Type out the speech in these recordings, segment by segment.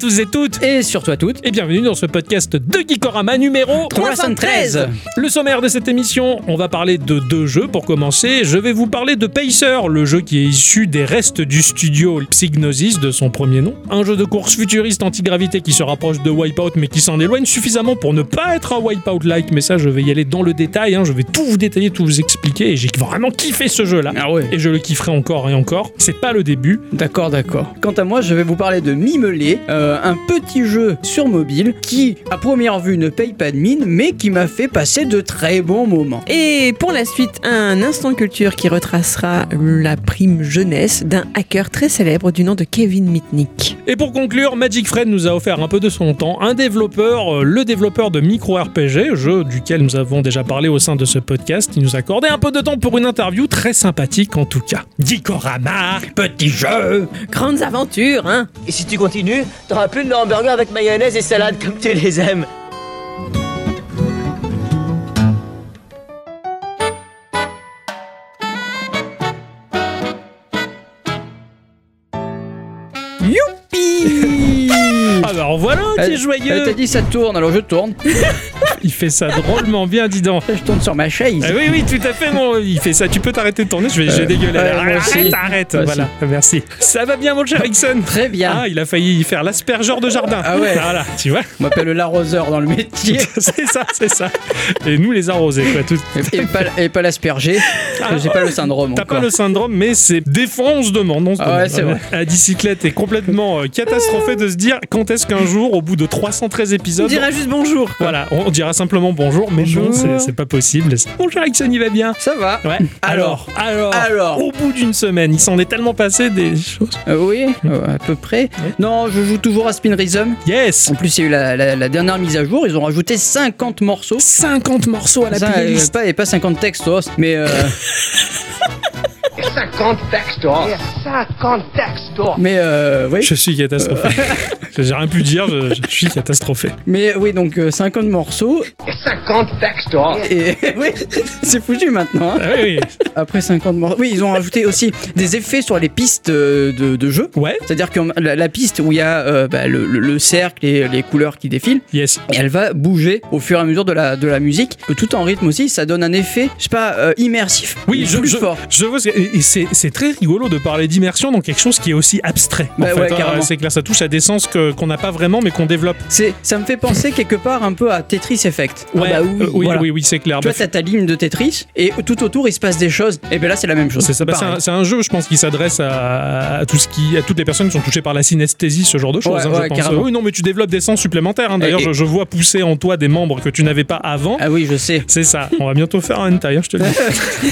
Tous et toutes Et surtout à toutes, et bienvenue dans ce podcast de Geekorama numéro 313 Le sommaire de cette émission, on va parler de deux jeux pour commencer. Je vais vous parler de Pacer, le jeu qui est issu des restes du studio Psygnosis de son premier nom. Un jeu de course futuriste anti-gravité qui se rapproche de Wipeout mais qui s'en éloigne suffisamment pour ne pas être un Wipeout-like. Mais ça, je vais y aller dans le détail. hein. Je vais tout vous détailler, tout vous expliquer. Et j'ai vraiment kiffé ce jeu-là. Ah ouais. Et je le kifferai encore et encore. C'est pas le début. D'accord, d'accord. Quant à moi, je vais vous parler de Mimelé, euh, un petit jeu sur mobile qui, à première vue, ne paye pas de mine, mais qui m'a fait passer de très bons moments. Et pour la suite, un instant culture qui retracera la prime jeunesse d'un hacker très célèbre du nom de Kevin Mitnick. Et pour conclure, Magic Fred nous a offert un peu de son temps, un développeur, euh, le développeur de Micro RPG, jeu duquel nous avons déjà parlé au sein de ce podcast. Il nous a accordé un peu de temps pour une interview très sympathique en tout cas. Geekorama, petit jeu Grandes aventures, hein Et si tu continues, t'auras plus de hamburger avec mayonnaise et salade comme tu les aimes. Youpi Ah bah en voilà qui est Elle joyeux t'a dit ça tourne, alors je tourne. Il fait ça drôlement bien, dis donc Je tourne sur ma chaise. Ah oui, oui, tout à fait, mon. Il fait ça. Tu peux t'arrêter de tourner, je vais, Euh, dégueuler. ouais, moi arrête, aussi. arrête. Moi voilà, merci. Ça va bien, mon cher Ixon? Très bien. Ah, il a failli faire l'aspergeur de jardin. Ah ouais. Voilà, tu vois On m'appelle l'arroseur dans le métier. C'est ça, c'est ça. Et nous, les arrosés, quoi. Tout... Et, pas, et pas l'asperger. Ah, J'ai pas le syndrome T'as pas le syndrome, mais c'est des fois on se demande. On se Ah ouais, c'est vrai. La bicyclette est complètement euh, catastrophée de se dire quand est-ce qu'un jour, au bout de 313 On épisodes, dira juste bonjour. quoi. voilà, on dira simplement bonjour, mais non, Bonjour. c'est- c'est pas possible. Bonjour, Ixon, il va bien Ça va. Ouais. Alors. alors, Alors. au bout d'une semaine, il s'en est tellement passé des choses. Euh, oui, euh, à peu près. Non, je joue toujours à Spin Rhythm. Yes En plus, il y a eu la, la- la dernière mise à jour. Ils ont rajouté 50 morceaux. 50 morceaux à la Ça, euh, playlist. pas, et pas 50 textos, mais euh, 50 textos. 50 textos. mais euh, oui. Je suis catastrophé. J'ai rien pu dire, je, je suis catastrophé. Mais oui, donc euh, 50 morceaux. 50 textos. Et oui, c'est foutu maintenant. hein. Ah oui, oui. Après 50 morceaux. Oui, ils ont rajouté aussi des effets sur les pistes euh, de, de jeu. Ouais, C'est-à-dire que la, la piste où il y a euh, bah, le, le- le cercle et les couleurs qui défilent, yes. et elle va bouger au fur et à mesure de la, de la musique, tout en rythme aussi, ça donne un effet, je sais pas, euh, immersif. Oui, mais je, plus je, fort. je vois, ce que- et c'est très rigolo de parler d'immersion dans quelque chose qui est aussi abstrait. Bah ouais, hein. c'est clair, ça touche à des sens qu'on n'a pas vraiment, mais qu'on développe. Ça me fait penser quelque part un peu à Tetris Effect. Ouais, Ah bah oui, euh, oui, voilà. oui, oui, c'est clair. Tu vois, Bah, t'as ta ligne de Tetris et tout autour il se passe des choses. Et bien là, c'est la même chose. c'est bah, c'est un, jeu, je pense, qui s'adresse à, à tout ce qui, à toutes les personnes qui sont touchées par la synesthésie, ce genre de choses. Ouais, hein, je ouais, pense. carrément. Oui, non, mais tu développes des sens supplémentaires. hein. D'ailleurs, je, je vois pousser en toi des membres que tu n'avais pas avant. Ah oui, je sais. C'est ça. On va bientôt faire un hentai, hein, je te le dis.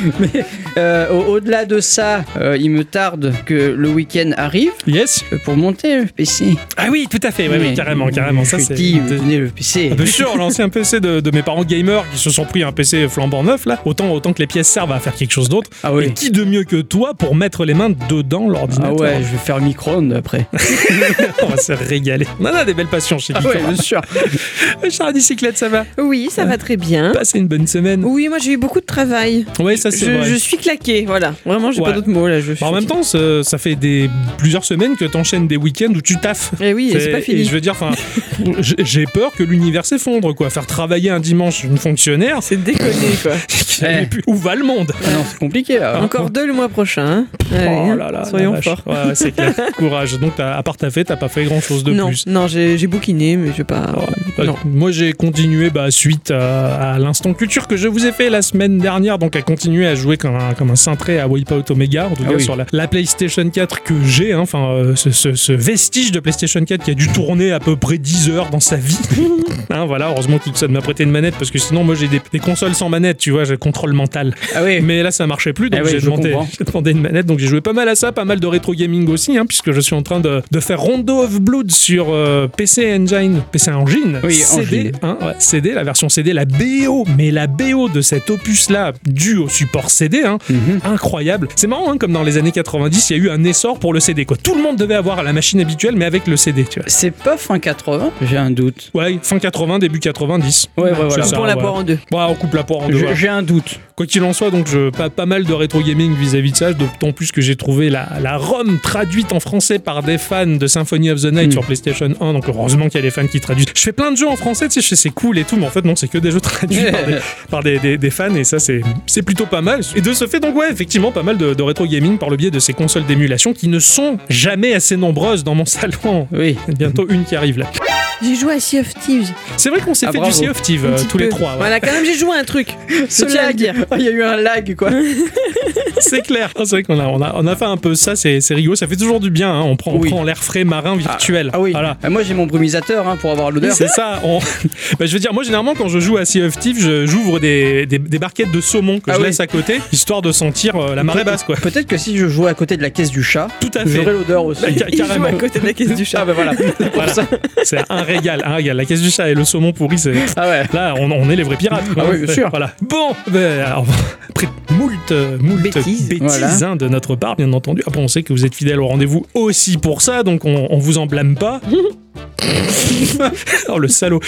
Mais euh, au- au-delà de ça, euh, il me tarde que le week-end arrive yes. euh, pour monter le PC. Ah oui, tout à fait. Ouais, oui, carrément, carrément. Ça, je c'est. tenez le PC. Ah, Bien sûr, l'ancien PC de, de mes parents gamers qui se sont pris un PC flambant neuf là, autant autant que les pièces servent à faire quelque chose d'autre. Ah oui. Et qui de mieux que toi pour mettre les mains dedans Ah l'ordinateur ouais, je vais faire micro-ondes après. On va se régaler. On en a des belles passions chez Ah ouais, bien sûr. Charles Bicyclette, ça va? Oui, ça va très bien. Passer une bonne semaine. Oui, moi j'ai eu beaucoup de travail. Oui, ça c'est Je, vrai. je suis voilà. Vraiment, j'ai Ouais. pas d'autres mots là. Je Bah, en même temps, ça, fait des plusieurs semaines que t'enchaînes des week-ends où tu taffes. Et oui, c'est pas et fini. je veux dire, enfin, j'ai- peur que l'univers s'effondre, quoi. Faire travailler un dimanche une fonctionnaire, C'est déconné quoi. Eh. où va le monde? Ah non, c'est compliqué là. Encore deux le mois prochain. hein. Allez, Oh hein. là là, Soyons forts. Ouais, ouais, c'est clair. Courage. Donc, t'as- à part ta fête, t'as pas fait grand chose de non, plus. non, j'ai j'ai bouquiné, mais je vais pas. Bah, non. Moi, j'ai continué bah, suite à, à l'instant culture que je vous ai fait la semaine dernière, donc à continuer à jouer comme un, comme un cintré à Wipeout Omega, en tout Ah cas oui. sur la, la PlayStation 4 que j'ai, hein, enfin euh, ce, ce- ce vestige de PlayStation 4 qui a dû tourner à peu près 10 heures dans sa vie. Hein, voilà, heureusement qu'Ixon m'a prêté une manette parce que sinon, moi j'ai des, des consoles sans manette, tu vois, j'ai le contrôle mental. Ah oui. Mais là, ça marchait plus, donc ouais, j'ai demandé, une manette. Donc j'ai joué pas mal à ça, pas mal de rétro gaming aussi, hein, puisque je suis en train de, de faire Rondo of Blood sur euh, PC Engine, PC Engine, Oui, CD, Engine. hein, ouais, CD, la version CD, la BO, mais la BO de cet opus-là, dû au support CD, hein, Mhm. incroyable. C'est marrant, hein, comme dans les années 90, il y a eu un essor pour le CD. Quoi. Tout le monde devait avoir la machine habituelle mais avec le CD. C'est pas fin 80, j'ai un doute. Ouais, fin 80, début 90. Ouais, ouais, voilà. Ça, Pour la ouais. poire en deux. Ouais, on coupe la poire en deux. J'ai un doute. Quoi qu'il en soit, donc je, pas, pas mal de rétro gaming vis-à-vis de ça, d'autant plus que j'ai trouvé la, la ROM traduite en français par des fans de Symphony of the Night Mm. sur PlayStation 1, donc heureusement qu'il y a des fans qui traduisent. Je fais plein de jeux en français, tu sais, c'est cool et tout, mais en fait non, c'est que des jeux traduits par, des, par des, des- des fans et ça c'est c'est plutôt pas mal. Et de ce fait, donc ouais, effectivement, pas mal de, de rétro gaming par le biais de ces consoles d'émulation qui ne sont jamais assez nombreuses dans mon salon. Oui. Il y a Bientôt une qui arrive là. J'ai joué à Sea of Thieves. C'est vrai qu'on s'est Ah, fait bravo. du Sea of Thieves un euh, petit tous les peu. trois. ouais. Voilà, quand même, j'ai joué à un truc. Ce tiens à le lag. dire. Oh, Il y a eu un lag, quoi. C'est clair. C'est vrai qu'on a, on a, on a fait un peu ça, c'est c'est rigolo. Ça fait toujours du bien. hein. On prend, on Oui. prend l'air frais marin virtuel. Ah oui. Voilà. Ah, Moi, j'ai mon brumisateur hein, pour avoir l'odeur. C'est ça. on- Bah, je veux dire, moi généralement quand je joue à Sea of Thieves, je- j'ouvre des, des, des barquettes de saumon que Ah je oui. laisse à côté, histoire de sentir euh, la marée basse, quoi. Peut-être que si je jouais à côté de la caisse du chat, Tout à fait. j'aurais l'odeur aussi. Bah, ca- Il joue carrément. à côté de la caisse du chat. Ah bah voilà. Voilà. C'est un régal, un régal. La caisse du chat et le saumon pourri, c'est. Ah ouais. Là, on, on est les vrais pirates. quoi. Ah oui, bien sûr. Voilà. Bon, ben, alors, après moult, euh, Voilà. hein, de notre part, bien entendu. Après, on sait que vous êtes fidèles au rendez-vous aussi pour ça, donc on, on vous en blâme pas. oh, le salaud.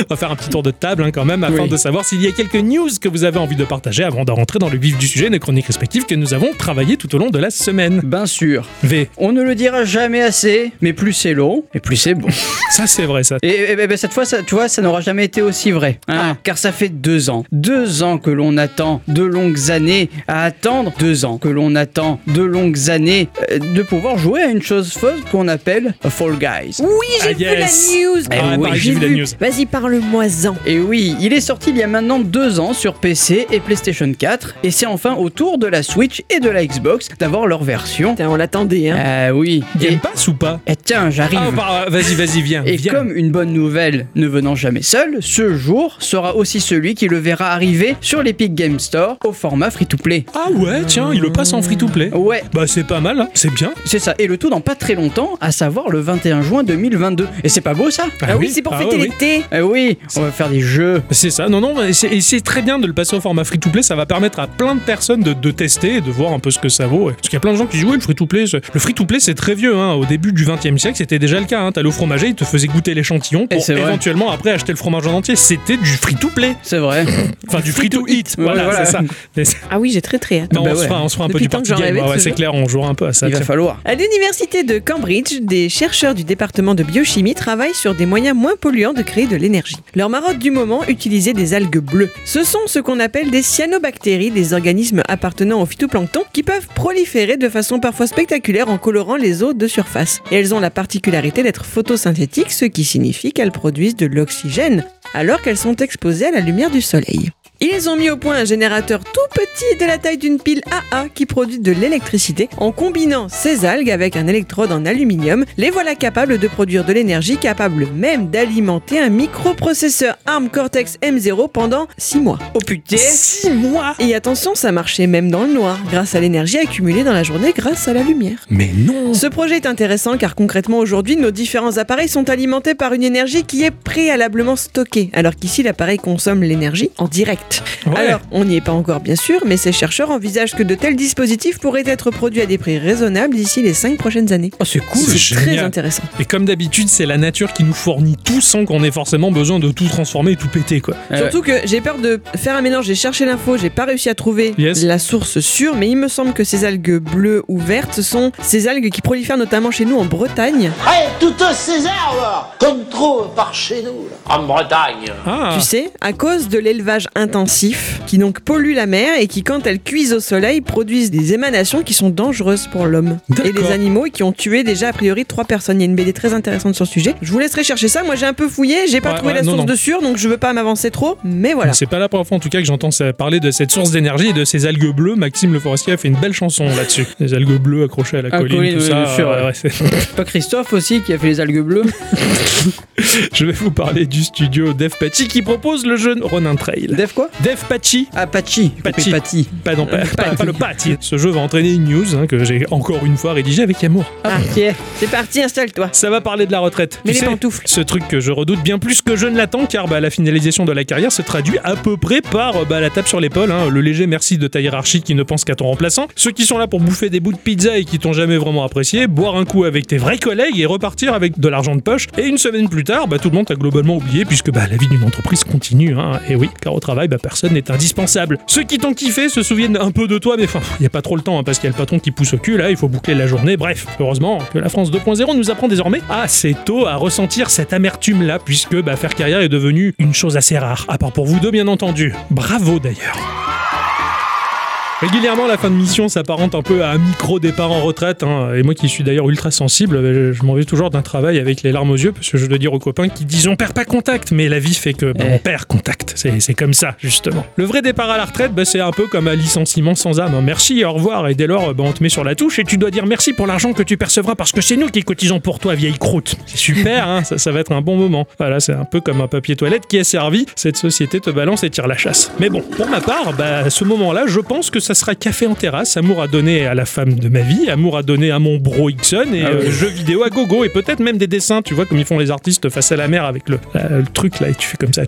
on va faire un petit tour de table hein, quand même, afin Oui. de savoir s'il y a quelques news que vous avez envie de partager avant de rentrer dans le vif du sujet, nos chroniques respectives que nous avons travaillées tout au long de la semaine. Bien sûr. V, On ne le dira jamais assez, mais plus c'est long, et plus c'est bon. ça c'est vrai, ça. Et, ben, cette fois, ça, tu vois, ça n'aura jamais été aussi vrai. hein, Car ça fait deux ans. Deux ans que l'on attend, de longues années à attendre. Deux ans que l'on attend, de longues années, euh, de pouvoir jouer à une chose fausse qu'on appelle Fall Guys. Oui, j'ai Ah, vu yes. la news. Ah, oui, j'ai vu la news. Vas-y, parle-moi-en. Et oui, il est sorti il y a maintenant deux ans sur PC et PlayStation 4, et c'est enfin au tour de la Switch et de la Xbox d'avoir leur version. Putain, on l'attendait, hein. Ah oui. Et, Game Pass ou pas et tiens, j'arrive. Ah, bah, vas-y, vas-y, viens. Et viens. comme une bonne nouvelle ne venant jamais seule, ce jour sera aussi celui qui le verra arriver sur l'Epic Game Store au format free-to-play. Ah ouais, tiens, il le passe en free-to-play. Ouais, Bah c'est pas mal, hein. c'est bien. c'est ça. Et le tout dans pas très longtemps, à savoir le 21 juin 2022. Et c'est pas beau ça Ah oui, c'est pour Ah fêter ouais, oui. l'été. Eh oui, on va faire des jeux. C'est ça, non, non, et c'est- et c'est très bien de le passer au format free-to-play, ça va permettre à plein de personnes de, de tester et de voir un peu ce que ça vaut. ouais. Parce qu'il y a plein de gens qui disent, oui, le free-to-play, c'est- le free-to-play c'est très vieux, hein. au début du 20 e siècle c'était déjà le cas, hein. t'allais au fromager, il te faisait goûter l'échantillon Et pour c'est vrai. éventuellement après acheter le fromage en entier, c'était du free-to-play, C'est vrai. enfin du free-to-eat, Ouais, voilà, voilà. c'est ça. Mais c'est- Ah oui, j'ai très très hâte. non, Bah on, se ouais. fera, on se fera un peu Depuis du tant que party j'en game, rêvais de ouais, ouais, ce c'est jeu. clair, on jouera un peu à ça. Il va tiens. falloir. À l'université de Cambridge, des chercheurs du département de biochimie travaillent sur des moyens moins polluants de créer de l'énergie. Leur marotte du moment, utiliser des algues bleues. Ce sont ce qu'on appelle des cyanobactéries, des organismes appartenant au phytoplancton qui peuvent proliférer de façon parfois spectaculaire en colorant les eaux de surface. Et elles ont la particularité d'être photosynthétiques, ce qui signifie qu'elles produisent de l'oxygène alors qu'elles sont exposées à la lumière du soleil. Ils ont mis au point un générateur tout petit de la taille d'une pile AA qui produit de l'électricité. En combinant ces algues avec un électrode en aluminium, les voilà capables de produire de l'énergie, capable même d'alimenter un microprocesseur ARM Cortex M0 pendant 6 mois. Oh putain Six mois Et attention, ça marchait même dans le noir, grâce à l'énergie accumulée dans la journée grâce à la lumière. Mais non Ce projet est intéressant car concrètement aujourd'hui, nos différents appareils sont alimentés par une énergie qui est préalablement stockée, alors qu'ici l'appareil consomme l'énergie en direct. Ouais. Alors, on n'y est pas encore bien sûr, mais ces chercheurs envisagent que de tels dispositifs pourraient être produits à des prix raisonnables d'ici les 5 prochaines années. Oh c'est cool C'est très intéressant. Et comme d'habitude, c'est la nature qui nous fournit tout sans qu'on ait forcément besoin de tout transformer et tout péter, quoi. Euh, Surtout que j'ai peur de faire un mélange, j'ai cherché l'info, j'ai pas réussi à trouver Yes. la source sûre, mais il me semble que ces algues bleues ou vertes sont ces algues qui prolifèrent notamment chez nous en Bretagne. Hey, tout un César, là Comme trop par chez nous, là. En Bretagne. Ah Tu sais, à cause de l'élevage intensif, qui donc pollue la mer et qui, quand elles cuisent au soleil, produisent des émanations qui sont dangereuses pour l'homme et les animaux et qui ont tué déjà a priori trois personnes. Il y a une BD très intéressante sur le sujet. Je vous laisserai chercher ça. Moi, j'ai un peu fouillé, j'ai pas Ouais, trouvé ouais, la non, source non. de sûr, donc je veux pas m'avancer trop. Mais voilà. C'est pas la première fois en tout cas que j'entends parler de cette source d'énergie et de ces algues bleues. Maxime Le Forestier a fait une belle chanson là-dessus. Les algues bleues accrochées à la Ah, colline, colline, tout oui, ça. bien sûr, ouais. Pas Christophe aussi qui a fait les algues bleues Je vais vous parler du studio Dev Patchy qui propose le jeu Ronin Trail. Dev quoi? Quoi Dev Patchy. Ah, Patchy. Patchy. Patchy. Pas, non, pas, pas- le Patchy. Ce jeu va entraîner une news hein, que j'ai encore une fois rédigée avec amour. Ah, c'est parti, installe-toi. Ça va parler de la retraite. Mais Tu les sais, pantoufles. Ce truc que je redoute bien plus que je ne l'attends, car bah, la finalisation de la carrière se traduit à peu près par bah, la tape sur l'épaule, hein, le léger merci de ta hiérarchie qui ne pense qu'à ton remplaçant, ceux qui sont là pour bouffer des bouts de pizza et qui t'ont jamais vraiment apprécié, boire un coup avec tes vrais collègues et repartir avec de l'argent de poche. Et une semaine plus tard, bah, tout le monde t'a globalement oublié puisque bah, la vie d'une entreprise continue. Hein. Et oui, car au travail, bah, personne n'est indispensable. Ceux qui t'ont kiffé se souviennent un peu de toi, mais enfin, n'y a pas trop le temps hein, parce qu'il y a le patron qui pousse au cul là, il faut boucler la journée. Bref, heureusement que la France 2.0 nous apprend désormais assez tôt à ressentir cette amertume là, puisque bah, faire carrière est devenu une chose assez rare, à part pour vous deux bien entendu. Bravo d'ailleurs. Régulièrement, la fin de mission s'apparente un peu à un micro départ en retraite. hein. Et moi qui suis d'ailleurs ultra sensible, euh, je m'en vais toujours d'un travail avec les larmes aux yeux, parce que je dois dire aux copains qui disent on perd pas contact, mais la vie fait que bah, Eh. on perd contact. C'est c'est comme ça, justement. Le vrai départ à la retraite, bah, c'est un peu comme un licenciement sans âme. hein. Merci, au revoir. Et dès lors, bah, on te met sur la touche et tu dois dire merci pour l'argent que tu percevras parce que c'est nous qui cotisons pour toi, vieille croûte. C'est super, hein, ça, ça va être un bon moment. Voilà, c'est un peu comme un papier toilette qui est servi. Cette société te balance et tire la chasse. Mais bon, pour ma part, bah, à ce moment-là, je pense que ça sera café en terrasse, amour à donner à la femme de ma vie, amour à donner à mon bro Ixon et Ah euh, jeux vidéo à gogo et peut-être même des dessins, tu vois, comme ils font les artistes face à la mer avec le, truc là et tu fais comme ça.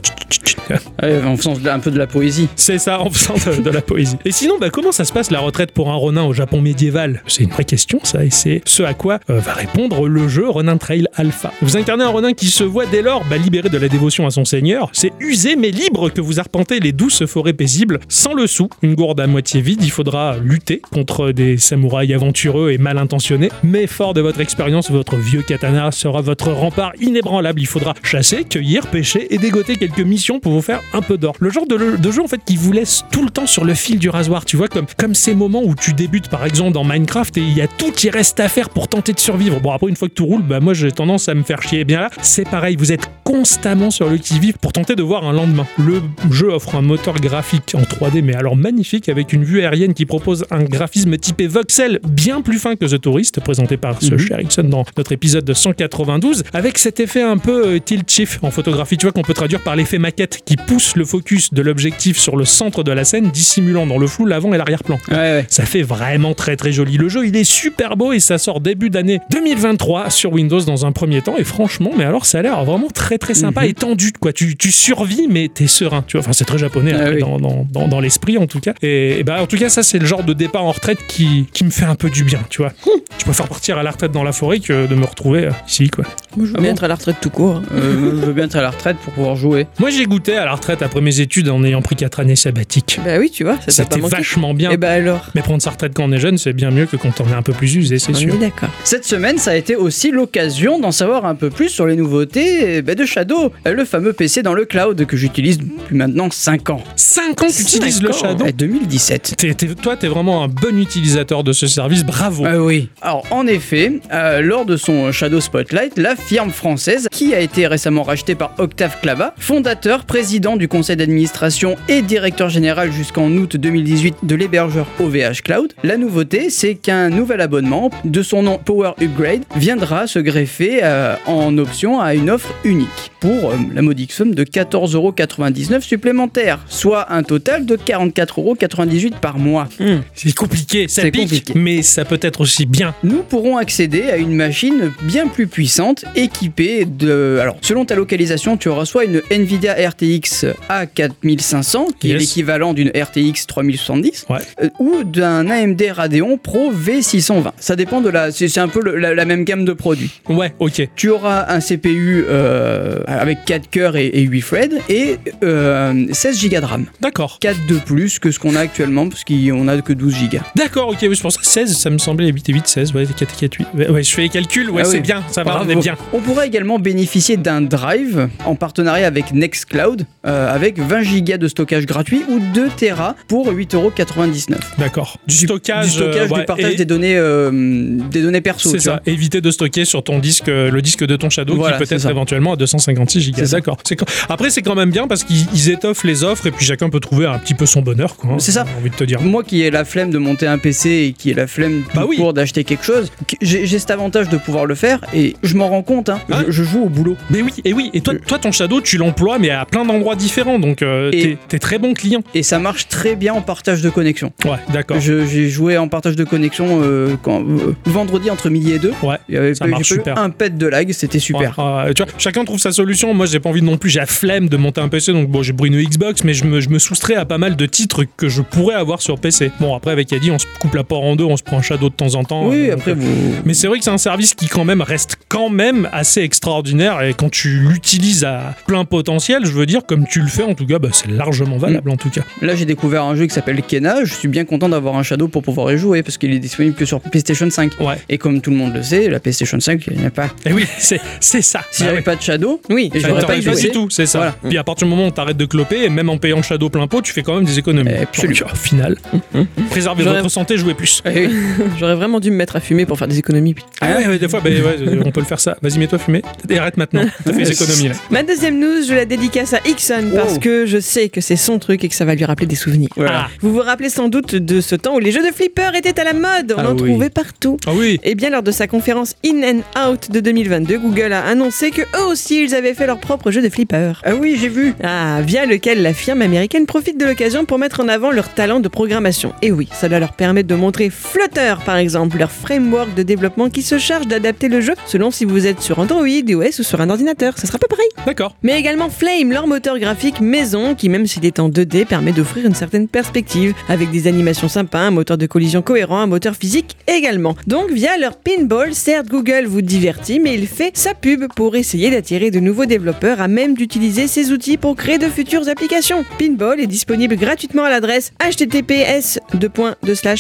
Ouais, en faisant un peu de la poésie. C'est ça, en faisant de, de la poésie. Et sinon, bah, comment ça se passe la retraite pour un Ronin au Japon médiéval? C'est une vraie question, ça, et c'est ce à quoi euh, va répondre le jeu Ronin Trail Alpha. Vous incarnez un Ronin qui se voit dès lors bah, libéré de la dévotion à son seigneur. C'est usé mais libre que vous arpentez les douces forêts paisibles, sans le sou, une gourde à moitié Il faudra lutter contre des samouraïs aventureux et mal intentionnés, mais fort de votre expérience, votre vieux katana sera votre rempart inébranlable. Il faudra chasser, cueillir, pêcher et dégoter quelques missions pour vous faire un peu d'or. Le genre de, de jeu en fait qui vous laisse tout le temps sur le fil du rasoir, tu vois, comme, comme ces moments où tu débutes par exemple dans Minecraft et il y a tout qui reste à faire pour tenter de survivre. Bon, après, une fois que tout roule, bah moi j'ai tendance à me faire chier. Et bien là, c'est pareil, vous êtes constamment sur le qui-vive pour tenter de voir un lendemain. Le jeu offre un moteur graphique en 3D, mais alors magnifique, avec une vue aérienne qui propose un graphisme typé voxel bien plus fin que The Tourist, présenté par ce cher Ixon dans notre épisode de 192, avec cet effet un peu euh, tilt shift en photographie, tu vois, qu'on peut traduire par l'effet maquette qui pousse le focus de l'objectif sur le centre de la scène, dissimulant dans le flou l'avant et l'arrière-plan. Ouais, ouais. Ça fait vraiment très très joli. Le jeu, il est super beau et ça sort début d'année 2023 sur Windows dans un premier temps. Et franchement, mais alors ça a l'air vraiment très très sympa Mhm. et tendu. Quoi. Tu, tu survis, mais t'es serein. Tu vois, enfin, c'est très japonais Ah après, oui. dans, dans, dans, dans l'esprit en tout cas. Et, et bah, en tout cas, ça, c'est le genre de départ en retraite qui, qui me fait un peu du bien, tu vois. Hum. Je préfère partir à la retraite dans la forêt que de me retrouver euh, ici, quoi. Je veux ah bien être à la retraite tout court. Hein. Euh, je veux bien être à la retraite pour pouvoir jouer. Moi, j'ai goûté à la retraite après mes études en ayant pris 4 années sabbatiques. Bah oui, tu vois, ça C'était vachement bien. Eh bah Mais prendre sa retraite quand on est jeune, c'est bien mieux que quand on est un peu plus usé, c'est sûr. d'accord. Cette semaine, ça a été aussi l'occasion d'en savoir un peu plus sur les nouveautés eh bah, de Shadow, euh, le fameux PC dans le cloud que j'utilise depuis maintenant 5 ans. 5 ans que tu utilises le Shadow eh, 2017. T es, es, toi, t'es vraiment un bon utilisateur de ce service, bravo. Euh, oui. Alors, en effet, euh, lors de son euh, Shadow Spotlight, la firme française, qui a été récemment rachetée par Octave Clava, fondateur, président du conseil d'administration et directeur général jusqu'en août 2018 de l'hébergeur OVH Cloud, la nouveauté, c'est qu'un nouvel abonnement de son nom Power Upgrade viendra se greffer euh, en option à une offre unique pour la modique somme de 14,99€ supplémentaires, soit un total de 44,98€ par mois. C'est compliqué, ça pique, compliqué. mais ça peut être aussi bien. nous pourrons accéder à une machine bien plus puissante équipée de... Alors, selon ta localisation, tu auras soit une Nvidia RTX A4500, qui est l'équivalent d'une RTX 3070, Ouais. euh, ou d'un AMD Radeon Pro V620. Ça dépend de la... C'est c'est un peu le- la, la même gamme de produits. Ouais, ok. Tu auras un CPU euh, avec 4 cœurs et, et 8 threads et euh, 16 Go de RAM. D'accord. 4 de plus que ce qu'on a actuellement, parce qu'on a que 12 Go. D'accord, ok, c'est pour ça 16, ça me semblait 8 et 8, 16, ouais, 4 et 4, 8. Ouais, ouais, je fais les calculs, ouais, Ah c'est oui. bien, ça va, on est bien. On pourra également bénéficier d'un drive en partenariat avec Nextcloud euh, avec 20 Go de stockage gratuit ou 2 Tera pour 8,99€. D'accord. Du, stockage, du stockage, euh, du partage et- des données, euh, des données perso. C'est ça, vois. éviter de stocker sur ton disque, euh, le disque de ton Shadow Voilà, qui peut être éventuellement à 256 Go. C'est ça. D'accord. Quand- Après, c'est quand même bien parce qu'ils ils étoffent les offres et puis chacun peut trouver un petit peu son bonheur. quoi, hein. C'est ça. Envie de te dire. Moi qui ai la flemme de monter un PC et qui ai la flemme Bah oui. court d'acheter quelque chose, j'ai cet avantage de pouvoir le faire et je m'en rends compte. Hein, Ouais. je, je joue au boulot. Mais oui, et oui, et toi, toi ton Shadow, tu l'emploies, mais à plein d'endroits différents, donc euh, t'es- très bon client. Et ça marche très bien en partage de connexion. Ouais, d'accord. J'ai joué en partage de connexion euh, quand, euh, vendredi entre midi et deux. Ouais. Il y avait Ça pas- marche super. un pet de lag, c'était super. Ouais, tu vois, chacun trouve sa solution. Moi, j'ai pas envie non plus, j'ai la flemme de monter un PC, donc bon, j'ai pris une Xbox, mais je me, je me soustrais à pas mal de titres que je pourrais avoir sur PC. Bon, après, avec Adi, on se coupe la porte en deux, on se prend un Shadow de temps en temps. oui, euh, après vous. Mais c'est vrai que c'est un service qui quand même reste quand même assez extraordinaire et quand tu l'utilises à plein potentiel, je veux dire, comme tu le fais en tout cas, bah, c'est largement valable en tout cas. Là, j'ai découvert un jeu qui s'appelle Kena. Je suis bien content d'avoir un Shadow pour pouvoir y jouer parce qu'il est disponible que sur PlayStation 5. Ouais. Et comme tout le monde le sait, la PlayStation 5, il n'y a pas. Et oui, c'est c'est ça. Si Bah j'avais ouais. pas de Shadow, Oui, t'aurait pas y pas joué. du tout, c'est ça. Voilà. Puis à partir du moment où t'arrêtes de cloper, et même en payant Shadow plein pot, tu fais quand même des économies. Eh, absolument. Donc, au final, préservez J'aurais- votre santé, jouez plus. Eh oui. J'aurais vraiment dû me mettre à fumer pour faire des économies. Ah ouais, ouais, des fois, bah, ouais, on peut le faire ça. Vas-y, mets-toi fumer. Et arrête maintenant. T'as fait des économies là. Ma deuxième news, je la dédicace à Ixon parce Oh. que je sais que c'est son truc et que ça va lui rappeler des souvenirs. Voilà. Vous vous rappelez sans doute de ce temps où les jeux de flipper étaient à la mode, on Ah en oui. trouvait partout. Ah oui. Et bien lors de sa conférence In and Out de 2022, Google a annoncé que eux aussi ils avaient fait leur propre jeu de flipper. Ah oui, j'ai vu. Ah, via lequel la firme américaine profite de l'occasion pour mettre en avant leur talent de programmation. Et oui, cela leur permet de montrer Flutter par exemple, leur framework de développement qui se charge d'adapter le jeu selon si vous êtes sur Android, iOS ou sur un ordinateur. Ça sera pas pareil. D'accord. Mais également Flame, leur moteur graphique maison qui même s'il est en 2D permet d'offrir une certaine perspective avec des animations sympas, un moteur de collision cohérent, un moteur physique également. Donc via leur pinball, certes Google vous divertit mais il fait sa pub pour essayer d'attirer de nouveaux développeurs à même d'utiliser ces outils pour créer de futures applications. Pinball est disponible gratuitement à l'adresse https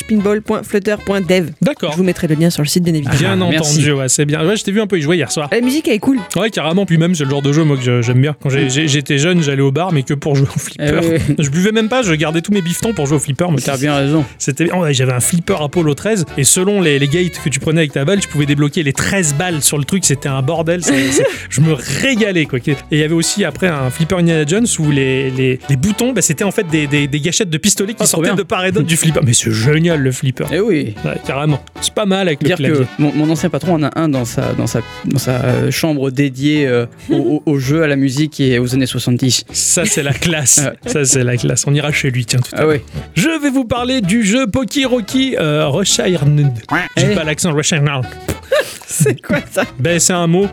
pinball.flutter.dev. D'accord. Je vous mettrai le lien sur le site bien évidemment. Bien Ah, merci. entendu, ouais, c'est bien. Ouais, je t'ai vu un peu y jouer hier soir. La musique elle est cool. Ouais, carrément. Puis même, c'est le genre de jeu moi que j'aime bien. Quand j'ai- j'étais jeune, j'allais au bar, mais que pour jouer au flipper. Eh oui. Je buvais même pas, je gardais tous mes bifetons pour jouer au flipper. mais T'as bien raison. C'était, oh, j'avais un flipper Apollo 13 et selon les, les gates que tu prenais avec ta balle, tu pouvais débloquer les 13 balles sur le truc. C'était un bordel. je me régalais quoi. Et il y avait aussi après un flipper Indiana Jones où les, les, les boutons, bah, c'était en fait des, des, des gâchettes de pistolets qui trop sortaient bien. de part et d'autre du flipper. Mais c'est génial le flipper. Eh oui. Ouais, carrément. C'est pas mal avec le Dire clavier. que mon, mon ancien patron en a un dans sa, dans sa, dans sa euh, chambre dédiée euh, au, jeu, à la musique et aux années 70. Ça c'est la classe. Ouais. Ça c'est la classe. On ira chez lui tiens tout à Ah l'heure. oui. Je vais vous parler du jeu Poki Rocky euh. J'ai Eh. pas l'accent Rushire. C'est quoi ça? Ben, c'est un mot.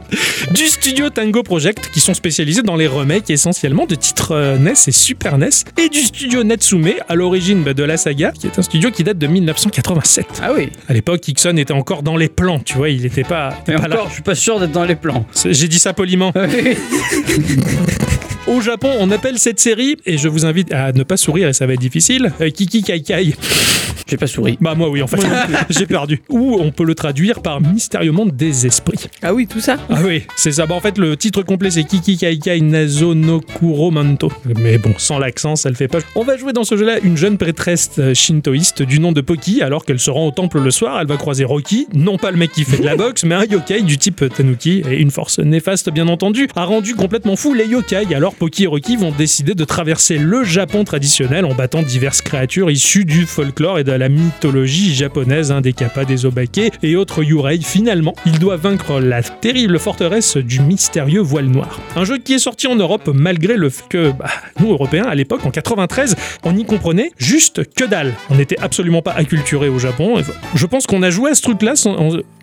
Du studio Tango Project, qui sont spécialisés dans les remakes essentiellement de titres euh, NES et Super NES, et du studio Natsume, à l'origine de la saga, qui est un studio qui date de 1987. Ah oui. À l'époque, Ixon était encore dans les plans, tu vois, il était pas, Mais pas là. encore, je suis pas sûr d'être dans les plans. J'ai dit ça poliment. Ah. Au Japon, on appelle cette série, et je vous invite à ne pas sourire et ça va être difficile, euh, Kiki Kai Kai. J'ai pas souri. Bah moi oui, en fait, j'ai perdu. Ou on peut le traduire par Mystérieux Monde des Esprits. Ah oui, tout ça. Ah oui, c'est ça. Bah, en fait, le titre complet, c'est Kiki Kaikai Nazo no Kuro Manto. Mais bon, sans l'accent, ça le fait pas. On va jouer dans ce jeu-là une jeune prêtresse euh, shintoïste du nom de Poki. Alors qu'elle se rend au temple le soir, elle va croiser Rocky, non pas le mec qui fait de la boxe, mais un yokai du type Tanuki. Et une force néfaste, bien entendu, a rendu complètement fou les yokai. Alors Poki et Rocky vont décider de traverser le Japon traditionnel en battant diverses créatures issues du folklore et de la mythologie japonaise, hein, des kappas, des obake et autres yurei. Finalement, il doit vaincre la terrible forteresse du mystérieux voile noir. Un jeu qui est sorti en Europe malgré le fait que bah, nous, Européens, à l'époque, en 93, on n'y comprenait juste que dalle. On n'était absolument pas acculturés au Japon. Je pense qu'on a joué à ce truc-là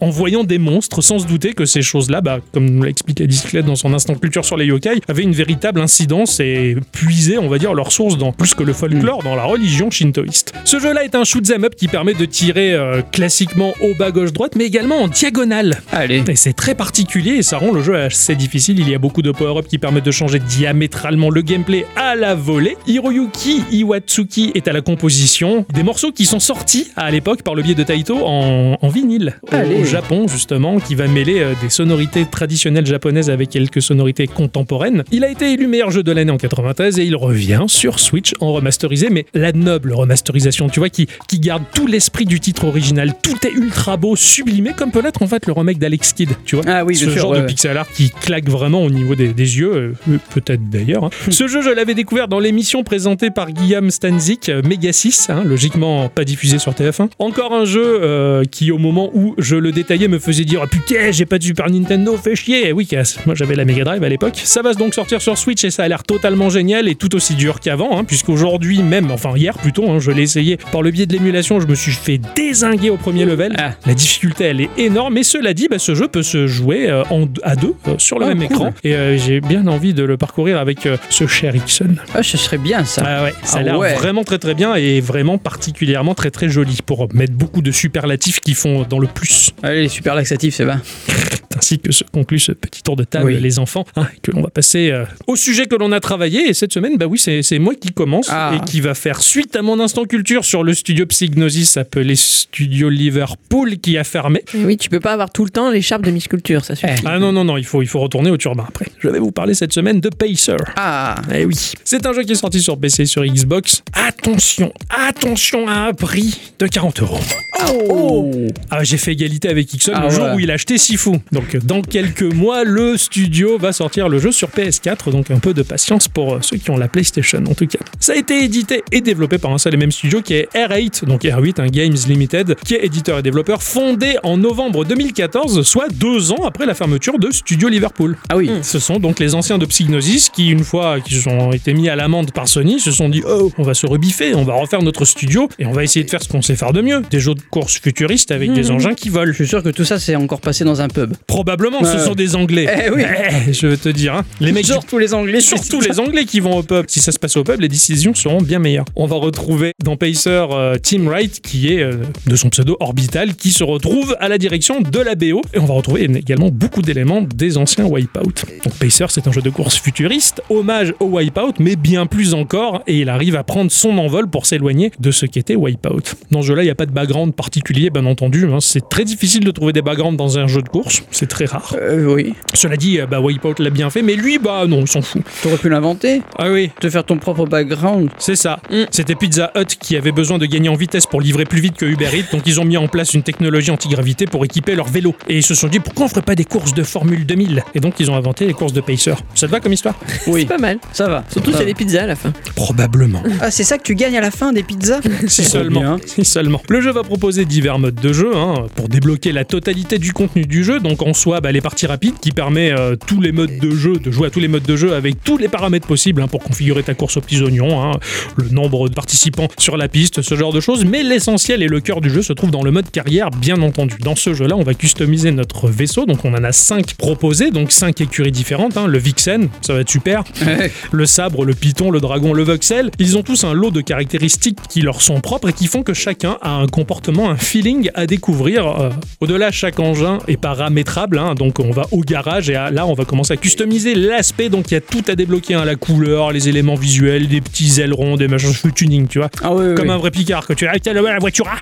en, voyant des monstres, sans se douter que ces choses-là, bah, comme nous l'a Disclette dans son instant culture sur les yokai, avaient une véritable incidence et puisaient, on va dire, leur source dans plus que le folklore, dans la religion shintoïste. Ce jeu-là est un shoot'em up qui permet de tirer euh, classiquement au bas gauche droite, mais également en diagonale. Allez. Et c'est très particulier et ça rend le jeu assez difficile. Il y a beaucoup de power-up qui permettent de changer diamétralement le gameplay à la volée. Hiroyuki Iwatsuki est à la composition. Des morceaux qui sont sortis à l'époque par le biais de Taito en, en vinyle au- Allez. au Japon justement, qui va mêler euh, des sonorités traditionnelles japonaises avec quelques sonorités contemporaines. Il a été élu meilleur jeu de l'année en 93 et il revient sur Switch en remasterisé, mais la noble remasterisation, tu vois, qui, qui garde tout l'esprit du titre original. Tout est ultra beau, sublimé, comme peut l'être en fait le remake d'Alex Kidd, tu vois. Ah oui, bien Ce sûr, genre ouais, de pixel art qui claque vraiment au niveau des, des yeux, euh, peut-être d'ailleurs. hein. Ce jeu, je l'avais découvert dans l'émission présentée par Guillaume Stanzik, Mega 6, hein, logiquement pas diffusé sur TF1. Encore un jeu euh, qui, au moment où je le détaillais, me faisait dire Ah, Putain, j'ai pas de Super Nintendo, fais chier Eh Oui, casse. Moi j'avais la Mega Drive à l'époque. Ça va donc sortir sur Switch et ça a l'air totalement génial et tout aussi dur qu'avant, hein, puisqu'aujourd'hui même, enfin hier plutôt, je l'ai essayé par le biais de l'émulation, je me suis fait désinguer au premier level. Ah. La difficulté elle est énorme, mais cela dit, bah, ce jeu peut se jouer euh, en, à deux euh, sur le Ah, même cool. écran et euh, j'ai bien envie de le parcourir avec ce cher Ixon. Ah, ce serait bien ça. Ah ouais, ça a Ah l'air ouais. vraiment très très bien et vraiment particulièrement très très joli pour mettre beaucoup de superlatifs qui font dans le plus. Allez, les super laxatifs, c'est bien. Ainsi que se conclut ce petit tour de table, Oui. les enfants, hein, que l'on va passer au sujet que l'on a travaillé. Et cette semaine, bah oui, c'est moi qui commence et qui va faire suite à mon instant culture sur le studio Psygnosis appelé Studio Liverpool qui a fermé. Et oui, tu peux pas avoir tout le temps l'écharpe de Miss Culture, ça suffit. Ah non, non, non, il faut, il faut retourner au turbin après. Je vais vous parler cette semaine de Pacer. Ah, Eh oui. C'est un jeu qui est sorti sur PC et sur Xbox. Attention, attention à un prix de 40 euros. Oh, Ah, j'ai fait égalité avec Ixon Ah le jour où il a acheté Sifu. Donc, dans quelques mois, le studio va sortir le jeu sur PS4. Donc, un peu de patience pour euh, ceux qui ont la PlayStation, en tout cas. Ça a été édité et développé par un seul et même studio qui est R8, donc R8, un Games Limited, qui est éditeur et développeur fondé en novembre 2014, soit deux ans après la fermeture de Studio Liverpool. ah oui. Ce sont donc les anciens de Psygnosis qui, une fois qu'ils ont été mis à l'amende par Sony, se sont dit Oh, on va se rebiffer, on va refaire notre studio et on va essayer de faire ce qu'on sait faire de mieux des jeux de course futuristes avec des engins qui volent. Je suis sûr que tout ça c'est encore passé dans un pub. Probablement, ce sont des Anglais. Eh oui. Eh, je veux te dire, hein. les mecs. Surtout les Anglais. Surtout les Anglais qui vont au pub. Si ça se passe au pub, les décisions seront bien meilleures. On va retrouver dans Pacer euh, Tim Wright, qui est euh, de son pseudo Orbital, qui se retrouve à la direction de la BO. Et on va retrouver également beaucoup d'éléments des anciens Wipeout. Donc Pacer, c'est un jeu de course futuriste, hommage au Wipeout, mais bien plus encore. Et il arrive à prendre son envol pour s'éloigner de ce qu'était Wipeout. Dans ce jeu-là, il n'y a pas de background particulier, bien entendu. hein. C'est très difficile de trouver des backgrounds dans un jeu de course. C'est très rare. Euh, oui. Cela dit, euh, bah, Wipeout l'a bien fait, mais lui, bah non, il s'en fout. T'aurais pu l'inventer, Ah oui, te faire ton propre background. c'est ça. Mm. C'était Pizza Hut qui avait besoin de gagner en vitesse pour livrer plus vite que Uber Eats, donc ils ont mis en place une technologie antigravité pour équiper leur vélo. Et ils se sont dit pourquoi on ferait pas des courses de Formule 2000 Et donc ils ont inventé les courses de Pacer. Ça te va comme histoire? Oui, C'est pas mal. ça va. Surtout s'il y a des pizzas à la fin. Probablement. Ah, c'est ça que tu gagnes à la fin des pizzas? Si seulement. bien. Si seulement. Le jeu va proposer divers modes de jeu hein, pour débloquer la totalité du contenu du jeu. Donc en soi, bah, les parties rapides qui permet euh, tous les modes de jeu, de jouer à tous les modes de jeu avec tous les paramètres possibles hein, pour configurer ta course aux petits oignons, hein, le nombre de participants sur la piste, ce genre de choses. Mais l'essentiel et le cœur du jeu se trouve dans le mode carrière, bien entendu. Dans ce jeu-là, on va customiser notre vaisseau. Donc on en a 5 proposés, donc 5 écuries différentes. Le Vixen, ça va être super le sabre, le python, le dragon, le voxel, ils ont tous un lot de caractéristiques qui leur sont propres et qui font que chacun a un comportement, un feeling à découvrir. Euh, Au-delà, chaque engin est paramétrable, hein, donc on va au garage et à- là on va commencer à customiser l'aspect, donc il y a tout à débloquer, hein, la couleur, les éléments visuels, des petits ailerons, des machins, je tuning, tu vois. Ah oui, oui, Comme oui. un vrai Picard, que tu as la la voiture. ah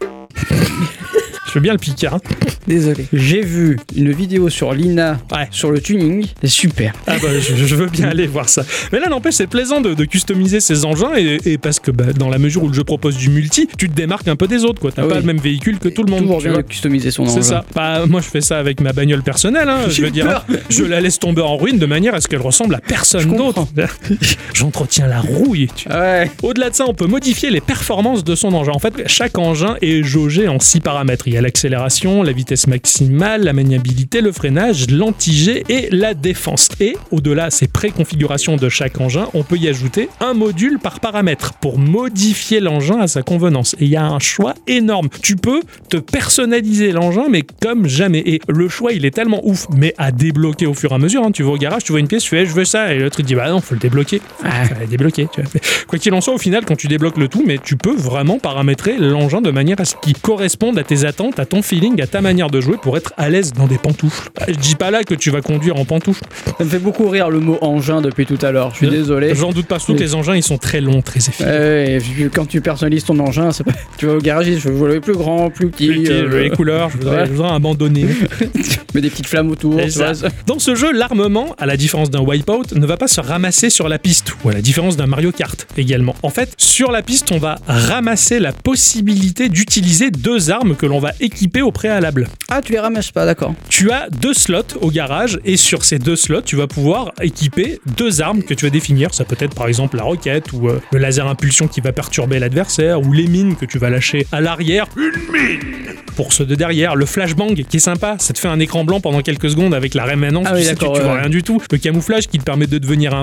Je veux bien le Picard. hein. Désolé. J'ai vu une vidéo sur Lina Ouais. sur le tuning. C'est super. Ah bah, je, je veux bien aller voir ça. Mais là, n'empêche, c'est plaisant de, de customiser ces engins et, et parce que bah, dans la mesure où le jeu propose du multi, tu te démarques un peu des autres. quoi. T'as Ah pas oui. le même véhicule que tout le monde. Tu vois. customiser son C'est engin. ça. Bah, moi, je fais ça avec ma bagnole personnelle. hein. Je veux eu dire, peur. je la laisse tomber en ruine de manière à ce qu'elle ressemble à personne d'autre. J'entretiens la rouille. tu- Ouais. Au-delà de ça, on peut modifier les performances de son engin. En fait, chaque engin est jaugé en six paramètres. Il y a l'accélération, la vitesse maximale, la maniabilité, le freinage, l'anti-G et la défense. Et au-delà, ces préconfigurations de chaque engin, on peut y ajouter un module par paramètre pour modifier l'engin à sa convenance. Et il y a un choix énorme. Tu peux te personnaliser l'engin, mais comme jamais. Et le choix, il est tellement ouf, mais à débloquer au fur et à mesure. hein. Tu vas au garage, tu vois une pièce, tu fais, je veux ça, et l'autre il dit, bah non, faut le débloquer. Ah. Débloquer. Tu vois. Mais Quoi qu'il en soit, au final, quand tu débloques le tout, mais tu peux vraiment paramétrer l'engin de manière à ce qu'il corresponde à tes attentes, à ton feeling, à ta manière de jouer pour être à l'aise dans des pantoufles. Bah, je dis pas là que tu vas conduire en pantoufles. Ça me fait beaucoup rire le mot engin depuis tout à l'heure. Je suis désolé. J'en doute pas, surtout que les engins ils sont très longs, très efficaces. Quand tu personnalises ton engin, pas- tu vas au garage, je veux le plus grand, plus petit, Plus petit, euh, les couleurs, je voudrais, ouais. je abandonner. mets des petites flammes autour. Ça. Dans ce jeu, l'armement, à la différence d'un Wipeout, ne va pas se ramasser sur la piste, ou à la différence d'un Mario Kart également. En fait, sur la piste, on va ramasser la possibilité d'utiliser deux armes que l'on va équiper au préalable. Ah, tu les ramasses pas, d'accord. Tu as deux slots au garage et sur ces deux slots, tu vas pouvoir équiper deux armes que tu vas définir. Ça peut être par exemple la roquette ou euh, le laser impulsion qui va perturber l'adversaire ou les mines que tu vas lâcher à l'arrière. Une mine Pour ceux de derrière, le flashbang qui est sympa, ça te fait un écran blanc pendant quelques secondes avec la rémanence, Ah tu oui, sais, tu, d'accord, tu vois rien du tout. Le camouflage qui te permet de devenir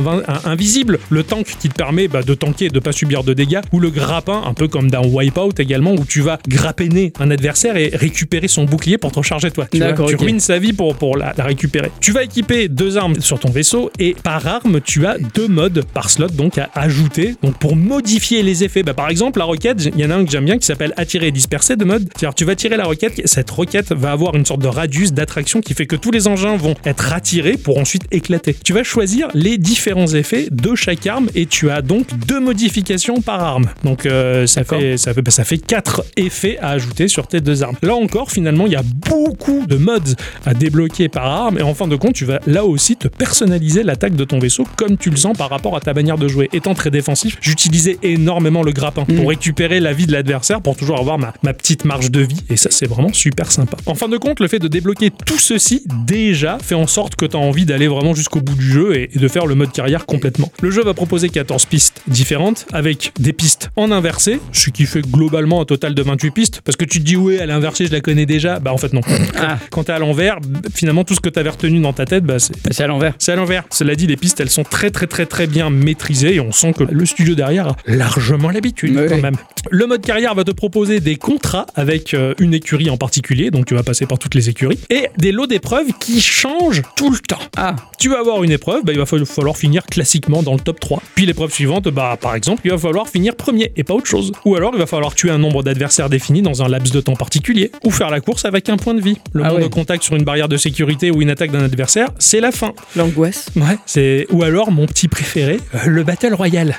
invisible, le tank qui te permet bah, de tanker et de pas subir de dégâts, ou le grappin, un peu comme dans Wipeout également, où tu vas grappiner un adversaire et récupérer son bouclier pour te recharger toi. Tu, vois. Ruines sa vie pour, pour la, la récupérer. Tu vas équiper deux armes sur ton vaisseau et par arme, tu as deux modes par slot donc à ajouter. Donc pour modifier les effets, bah, par exemple, la roquette, il y en a un que j'aime bien qui s'appelle attirer et disperser de mode. C'est-à-dire, tu vas tirer la roquette, cette roquette va avoir une sorte de radius d'attraction qui fait que tous les engins vont être attirés pour ensuite éclater. Tu vas choisir les différents effets de chaque arme et tu as donc deux modifications par arme. Donc euh, ça, fait, ça, fait, bah, ça fait quatre effets à ajouter sur tes deux armes. Là encore, finalement, il y a beaucoup de modes à débloquer par arme et en fin de compte, tu vas là aussi te personnaliser l'attaque de ton vaisseau comme tu le sens par rapport à ta manière de jouer. Étant très défensif, j'utilisais énormément le grappin Mm. pour récupérer la vie de l'adversaire pour toujours avoir ma, ma petite marge de vie et ça c'est vraiment super sympa. En fin de compte, le fait de débloquer tout ceci déjà fait en sorte que tu as envie d'aller vraiment jusqu'au bout du jeu et, et de faire le mode carrière complètement. Le jeu va proposer 14 pistes différentes avec des pistes en inversé, ce qui fait globalement un total de 28 pistes parce que tu te dis ouais, à je la connais déjà. Bah en fait non. Ah. Quand t'es à l'envers, finalement tout ce que t'avais retenu dans ta tête, bah c'est Bah, à l'envers. c'est à l'envers. Cela dit, les pistes, elles sont très très très très bien maîtrisées et on sent que le studio derrière a largement l'habitude quand même. Le mode carrière va te proposer des contrats avec euh, une écurie en particulier, donc tu vas passer par toutes les écuries, et des lots d'épreuves qui changent tout le temps. Ah, Tu vas avoir une épreuve, bah, il va fa- falloir finir classiquement dans le top 3. Puis l'épreuve suivante, bah, par exemple, il va falloir finir premier et pas autre chose. Ou alors il va falloir tuer un nombre d'adversaires défini dans un laps de temps particulier. Ou faire la course avec un point de vie. Le Ah nombre ouais. de contact sur une barrière de sécurité ou une attaque d'un adversaire, c'est la fin. L'angoisse. Ouais, c'est ou alors mon petit préféré, euh, le Battle Royale.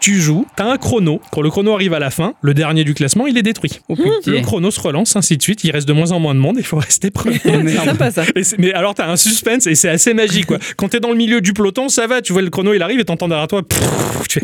Tu joues, t'as un chrono. Quand le chrono arrive à la fin, le dernier du classement, il est détruit. oh Le chrono se relance, ainsi de suite. Il reste de moins en moins de monde. Il faut rester premier. C'est sympa ça. Et mais alors t'as un suspense et c'est assez magique quoi. Quand t'es dans le milieu du peloton, ça va, tu vois le chrono il arrive et t'entends derrière toi.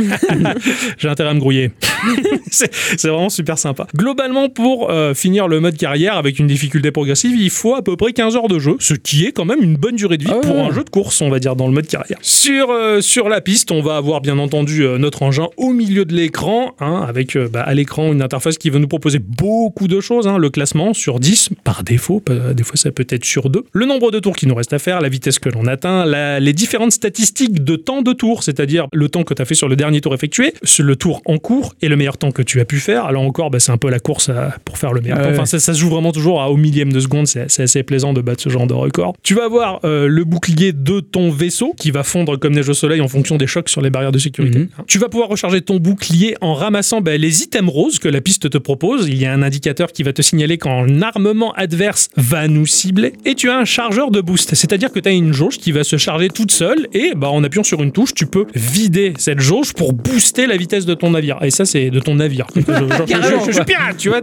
J'ai intérêt à me grouiller. c'est vraiment super sympa. Globalement, pour euh, finir le mode carrière avec une difficulté progressive, il faut à peu près 15 heures de jeu, ce qui est quand même une bonne durée de vie Ah pour un jeu de course, on va dire, dans le mode carrière. Sur, euh, sur la piste, on va avoir bien entendu euh, notre engin au milieu de l'écran, hein, avec euh, bah, à l'écran une interface qui va nous proposer beaucoup de choses. hein, le classement sur 10 par défaut, des fois ça peut être sur 2. Le nombre de tours qui nous reste à faire, la vitesse que l'on atteint, la- les différentes statistiques de temps de tour, c'est-à-dire le temps que tu as fait sur le dernier tour effectué, sur le tour en cours et le meilleur temps que tu as pu faire. Alors encore, bah, c'est un peu la course à- pour faire le meilleur Ouais. temps. Enfin, ça, ça se joue vraiment toujours à- au millième de seconde, c'est c'est assez plaisant de battre ce genre de record. Tu vas avoir euh, le bouclier de ton vaisseau qui va fondre comme neige au soleil en fonction des chocs sur les barrières de sécurité. Mhm. Tu vas pouvoir recharger ton bouclier en ramassant bah, les items roses que la piste te propose. Il y a un indicateur qui va te signaler quand un armement adverse va nous cibler. Et tu as un chargeur de boost, c'est-à-dire que tu as une jauge qui va se charger toute seule et bah, en appuyant sur une touche, tu peux vider cette jauge pour booster la vitesse de ton navire. Et ça, c'est de ton navire. Je, je- je- Carrément, je- je suis quoi. pirate, tu vois.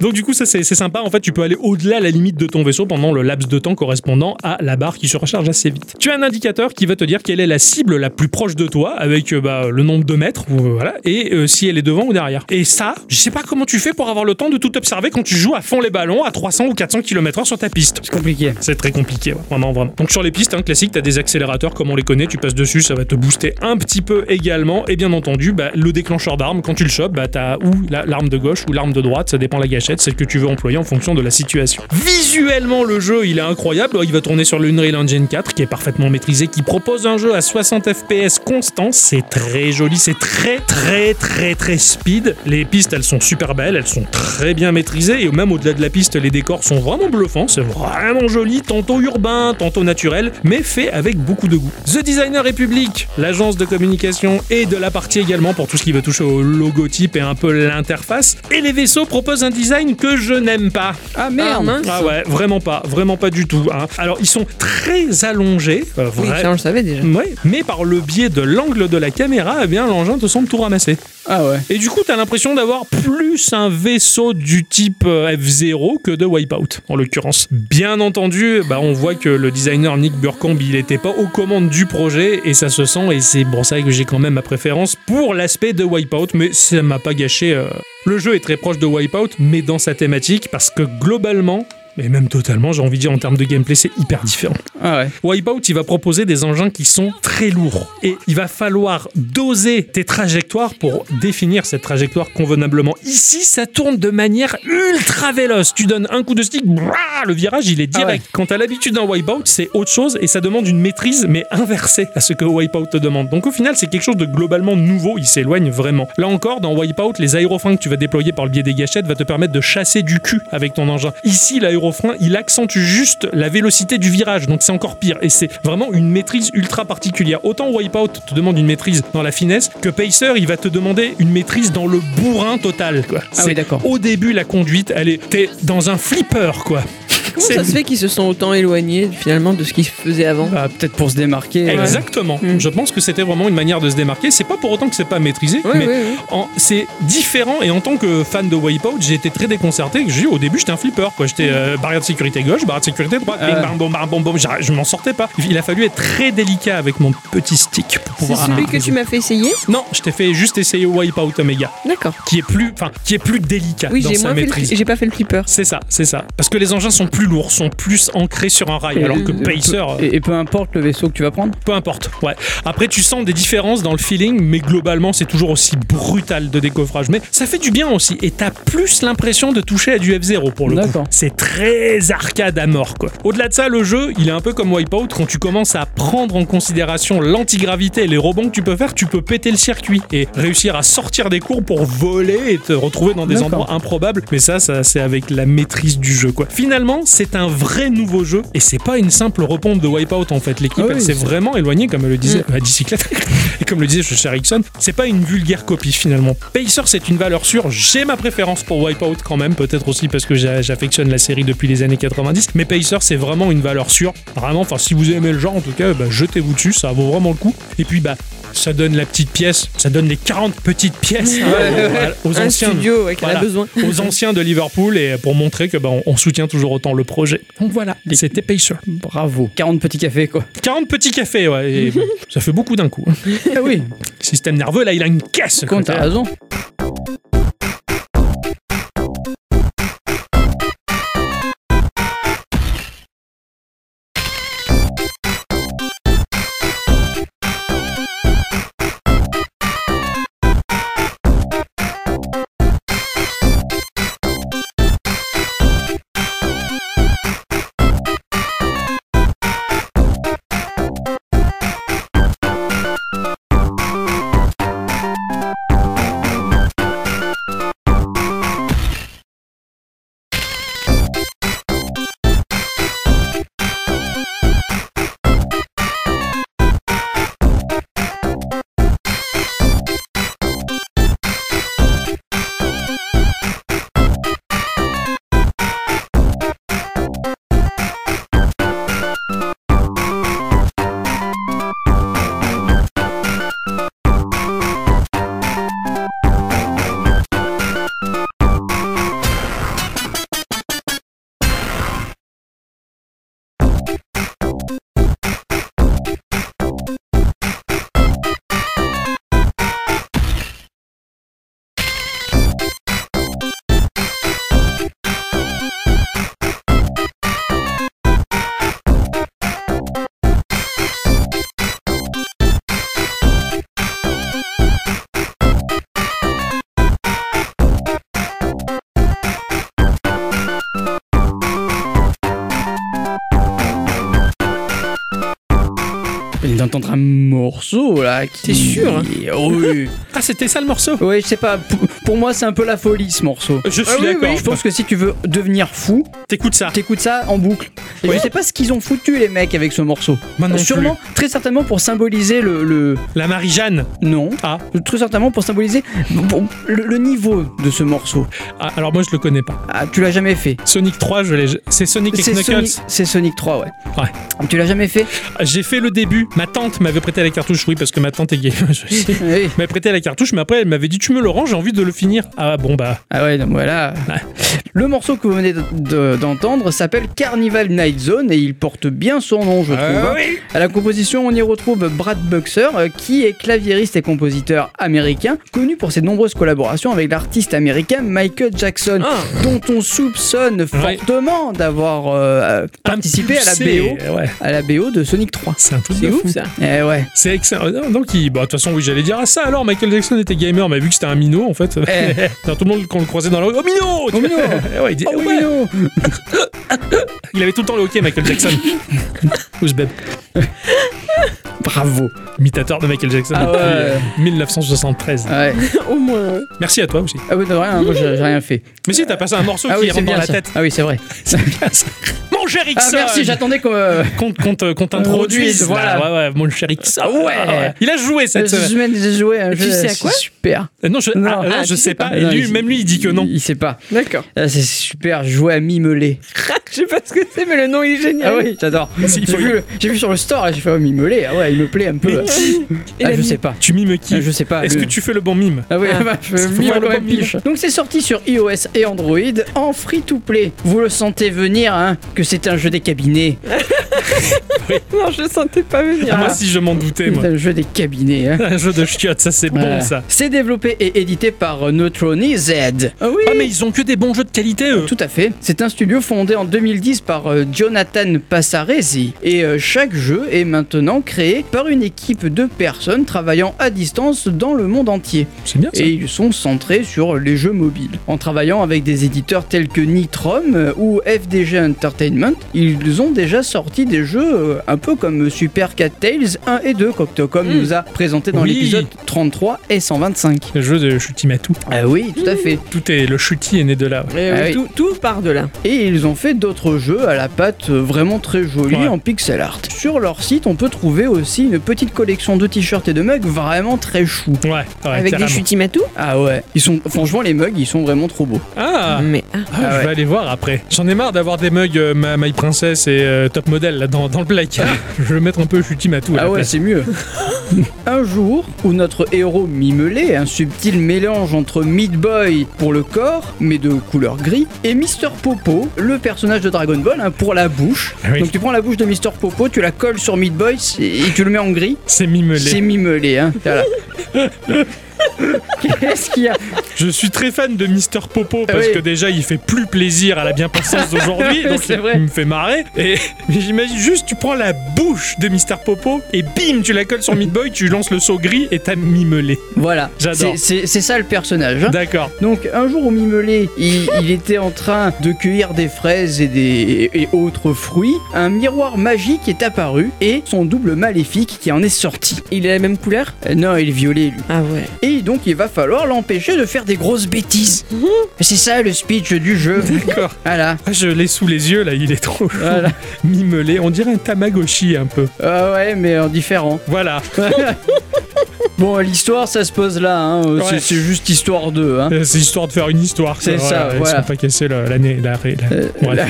Donc du coup, ça c'est c'est sympa. En fait, tu peux aller au-delà la limite de ton vaisseau pendant le laps de temps correspondant à la barre qui se recharge assez vite. Tu as un indicateur qui va te dire quelle est la cible la plus proche de toi avec euh, bah, le nombre de mètres, ou, euh, voilà, et euh, si elle est devant ou derrière. Et ça, je sais pas comment tu fais pour avoir le temps de tout observer quand tu joues à fond les ballons à 300 ou 400 km/h sur ta piste. c'est compliqué. C'est très compliqué, ouais, vraiment, vraiment. Donc sur les pistes hein, classiques, tu as des accélérateurs comme on les connaît, tu passes dessus, ça va te booster un petit peu également. Et bien entendu, bah, le déclencheur d'armes, quand tu le chopes, bah, tu as ou la- l'arme de gauche ou l'arme de droite, ça dépend la gâchette, celle que tu veux employer en fonction de la situation. Visuellement, le jeu, il est incroyable. Il va tourner sur le Unreal Engine 4, qui est parfaitement maîtrisé, qui propose un jeu à 60 FPS constant. C'est très joli, c'est très très très très speed. Les pistes elles sont super belles, elles sont très bien maîtrisées et même au-delà de la piste, les décors sont vraiment bluffants, c'est vraiment joli, tantôt urbain, tantôt naturel, mais fait avec beaucoup de goût. The Designer Republic, l'agence de communication et de la partie également pour tout ce qui va toucher au logotype et un peu l'interface. Et les vaisseaux proposent un design que je n'aime pas. Ah Ah, merde mince. Ah ouais, vraiment pas, vraiment pas du tout. hein. Alors ils sont très allongés, euh, Oui, vrai- ça, on le savait déjà. Ouais, mais par le biais de l'angle de la caméra, eh bien l'engin te semble tout ramasser. Ah ouais. Et du coup, t'as l'impression d'avoir plus un vaisseau du type euh, F0 que de Wipeout, en l'occurrence. Bien entendu, bah, on voit que le designer Nick Burkamp, il n'était pas aux commandes du projet, et ça se sent, et c'est pour ça que j'ai quand même ma préférence pour l'aspect de Wipeout, mais ça m'a pas gâché. euh. Le jeu est très proche de Wipeout, mais dans sa thématique, parce que globalement, et même totalement, j'ai envie de dire en termes de gameplay, c'est hyper différent. Ah ouais. Wipeout, il va proposer des engins qui sont très lourds. Et il va falloir doser tes trajectoires pour définir cette trajectoire convenablement. Ici, ça tourne de manière ultra véloce. Tu donnes un coup de stick, brrr, le virage, il est Ah direct. Quand tu as l'habitude d'un Wipeout, c'est autre chose et ça demande une maîtrise, mais inversée à ce que Wipeout te demande. Donc au final, c'est quelque chose de globalement nouveau. Il s'éloigne vraiment. Là encore, dans Wipeout, les aérofreins que tu vas déployer par le biais des gâchettes va te permettre de chasser du cul avec ton engin. Ici, l'aérofrein, il accentue juste la vélocité du virage, donc c'est encore pire. Et c'est vraiment une maîtrise ultra particulière. Autant Wipeout te demande une maîtrise dans la finesse, que Pacer, il va te demander une maîtrise dans le bourrin total. Quoi. Ah oui, d'accord. Au début, la conduite, elle est, t'es dans un flipper, quoi. Comment C'est- ça se fait qu'ils se sont autant éloignés finalement de ce qu'ils faisaient avant Bah, peut-être pour se démarquer. Exactement. Mm. Je pense que c'était vraiment une manière de se démarquer. C'est pas pour autant que c'est pas maîtrisé, Oui, mais oui, oui. en- c'est différent. Et en tant que fan de Wipeout, j'ai été très déconcerté. J'ai au début, j'étais un flipper. J'étais euh, barrière de sécurité gauche, barrière de sécurité droite. Bing, bang, bom, bang, bom, bom. J'arr- Je m'en sortais pas. Il a fallu être très délicat avec mon petit stick pour C'est pouvoir. celui que tu m'as fait essayer Non, je t'ai fait juste essayer Wipeout Omega, D'accord. qui est plus, enfin, qui est plus délicat Oui, dans j'ai sa maîtrise. j'ai pas fait le flipper. C'est ça, c'est ça. Parce que les engins sont plus lourds, sont plus ancrés sur un rail, Et- alors que Pacer. Et, et peu importe le vaisseau que tu vas prendre? Peu importe, ouais. Après, tu sens des différences dans le feeling, mais globalement, c'est toujours aussi brutal de décoffrage. Mais ça fait du bien aussi, et t'as plus l'impression de toucher à du F0 pour le coup. C'est très arcade à mort, quoi. Au-delà de ça, le jeu, il est un peu comme Wipeout. Quand tu commences à prendre en considération l'antigravité et les rebonds que tu peux faire, tu peux péter le circuit et réussir à sortir des cours pour voler et te retrouver dans des endroits improbables. Mais ça, ça c'est avec la maîtrise du jeu, quoi. Finalement, c'est un vrai nouveau jeu, et c'est pas une simple repompe de Wipeout en fait. L'équipe, Ah oui, elle s'est c'est- vraiment éloignée, comme le disait à bicyclette, et comme le disait chez Ericsson. C'est pas une vulgaire copie finalement. Pacer, c'est une valeur sûre. J'ai ma préférence pour Wipeout quand même, peut-être aussi parce que j'a- j'affectionne la série depuis les années 90. Mais Pacer, c'est vraiment une valeur sûre. Vraiment, enfin, si vous aimez le genre, en tout cas, bah, jetez-vous dessus, ça vaut vraiment le coup. Et puis, bah, ça donne la petite pièce, ça donne les 40 petites pièces hein, aux, anciens. studio ouais, qui en Voilà. a besoin. aux anciens de Liverpool et pour montrer que bah, on, on soutient toujours autant le projet. Donc voilà, c'était Pacer. Bravo. 40 petits cafés, quoi. 40 petits cafés, ouais, et ça fait beaucoup d'un coup. Ah oui, Le système nerveux, là, il a une caisse. quoi. t'as raison. D'entendre un morceau là. qui- T'es sûr, hein Oh, Oui. Ah, c'était ça le morceau Oui, je sais pas. Pour, pour moi, c'est un peu la folie ce morceau. Je suis Ah oui, d'accord. oui, je pense que si tu veux devenir fou, T'écoutes ça t'écoutes ça en boucle. Et Ouais. je sais pas ce qu'ils ont foutu les mecs avec ce morceau. Moi non Sûrement, très certainement pour symboliser le, le- La Marie-Jeanne. non. Ah. Très certainement pour symboliser le, le niveau de ce morceau. Ah, alors moi je le connais pas. Ah, tu l'as jamais fait. Sonic 3, je l'ai. C'est Sonic et Knuckles. Sonic, c'est Sonic 3, ouais. Ouais. Tu l'as jamais fait? J'ai fait le début. Ma tante m'avait prêté la cartouche. Oui, parce que ma tante est gay. Je sais. Oui. m'avait prêté la cartouche, mais après elle m'avait dit Tu me le rends, j'ai envie de le finir. Ah bon, bah. Ah ouais, donc voilà. Ouais. Le morceau que vous venez de- de- d'entendre s'appelle Carnival Night Zone et il porte bien son nom, je trouve. hein. oui. À la composition, on y retrouve Brad Buxer, euh, qui est claviériste et compositeur américain, connu pour ses nombreuses collaborations avec l'artiste américain Michael Jackson, Ah. dont on soupçonne Ouais. fortement d'avoir euh, participé à la BO, Ouais. à la BO de Sonic 3. C'est un truc de ouf fou. ça. Eh ouais. C'est excellent. Donc, il... bah, de toute façon, oui, j'allais dire ah, ça alors. Michael Jackson était gamer, mais vu que c'était un minot, en fait. Eh. Tout le monde, quand on le croisait dans la rue, oh minot Oh, minot Ouais, il, dit- Oh, ouais. Mino Il avait tout le temps le hockey, Michael Jackson. Ouzbeb, Bravo. imitateur de Michael Jackson Ah depuis ouais. euh, 1973. Ouais. Au moins. Merci à toi aussi. Ah oui, de rien, moi j'ai rien fait. Mais si, t'as passé un morceau Ah qui oui, rentre dans la ça. tête. Ah oui, c'est vrai. Mon cher Ah Ixon merci, j'attendais qu'on... euh, Qu'on qu'on- qu'on t'introduise, Introduise, voilà. là. Ouais, ouais, mon cher Ixon. Ah ouais. Il a joué cette semaine. j'ai joué à un Et tu jeu, sais à c'est quoi Super. Euh, Non, je, Non. ah, là, Ah, je sais sais pas. pas. Et Non, lui, il- même lui, il dit que non. Il, il sait pas. D'accord. Ah, c'est super, je jouais à Mimelé. Je sais pas ce que c'est, mais le nom il est génial. Ah oui, j'adore. Si, J'ai vu, j'ai vu sur le store, là, j'ai fait oh, Mimelé. Ah ouais, il me plaît un peu. Et ah, je sais pas. Tu mimes qui Ah, je sais pas. Est-ce que tu fais le bon mime Ah oui, Ah. bah, je mime le bon. Donc c'est sorti sur iOS et Android en free to play. Vous le sentez venir, hein, que c'est un jeu des cabinets. Non, je le sentais pas venir. Ah, Moi, si je m'en doutais, moi. un jeu des cabinets. Hein. Un jeu de chiottes, ça c'est Voilà. bon ça. C'est développé et édité par Neutroni Z. Ah oui. Ah, mais ils ont que des bons jeux de qualité, eux. Tout à fait. C'est un studio fondé en 2010 par euh, Jonathan Passaresi et euh, chaque jeu est maintenant créé par une équipe de personnes travaillant à distance dans le monde entier. C'est bien ça. Et ils sont centrés sur les jeux mobiles. En travaillant avec des éditeurs tels que Nitrom euh, ou FDG Entertainment, ils ont déjà sorti des jeux un peu comme Super Cat Tales 1 et 2 qu'Octocom Mm. nous a présenté dans Oui. l'épisode 33 et 125. Le jeu de Chutimatou. Ah oui, tout à fait. Tout est. Le chuti est né de là. ouais. Euh, Ah oui. tout, tout part de là. Et ils ont fait d'autres jeux à la patte euh, vraiment très jolis Ouais. en pixel art. Sur leur site, on peut trouver aussi une petite collection de t-shirts et de mugs vraiment très chou. Ouais, ouais, Avec des chutimatou Ah ouais, ils sont franchement les mugs, ils sont vraiment trop beaux. Ah, Mais ah. Ah, Ah je ouais. vais aller voir après. J'en ai marre d'avoir des mugs euh, ma, My Princess et euh, Top Model là dans, dans le placard. je vais mettre un peu Chutimatou Ah ouais, c'est mieux. un jour où notre héros Mimelé, un subtil mélange entre Meat Boy pour le corps, mais de couleur gris, et Mister Popo, le personnage de Dragon Ball, hein, pour la bouche. Ah oui. Donc tu prends la bouche de Mister Popo, tu la colles sur Meat Boy et tu le mets en gris. C'est mimelé. C'est Mimelé, hein. Voilà. Qu'est-ce qu'il y a Je suis très fan de Mister Popo parce Ah oui. que déjà il fait plus plaisir à la bien-pensance d'aujourd'hui, donc C'est il, vrai. me fait marrer. Et mais j'imagine juste tu prends la bouche de Mister Popo et bim tu la colles sur Meat Boy, tu lances le saut gris et t'as mimelé. Voilà. J'adore. C'est- ça le personnage. hein. D'accord. Donc un jour au Mimelé, il, il était en train de cueillir des fraises et des et autres fruits. Un miroir magique est apparu et son double maléfique qui en est sorti. Il est la même couleur? Euh, non, il est violet lui. Ah ouais. Et donc il va falloir l'empêcher de faire des grosses bêtises. C'est ça le speech du jeu. D'accord. Voilà. Ah, je l'ai sous les yeux là, il est trop chou. Voilà. Mimelé, on dirait un Tamagotchi un peu. Ah ouais, mais en différent. Voilà. Bon, l'histoire, ça se pose là. hein. C'est- Ouais. C'est juste histoire d'eux. Hein. Euh, C'est histoire de faire une histoire. C'est quoi. ça, Ils voilà. sont pas cassés la- l'année. La, la, Euh, ouais.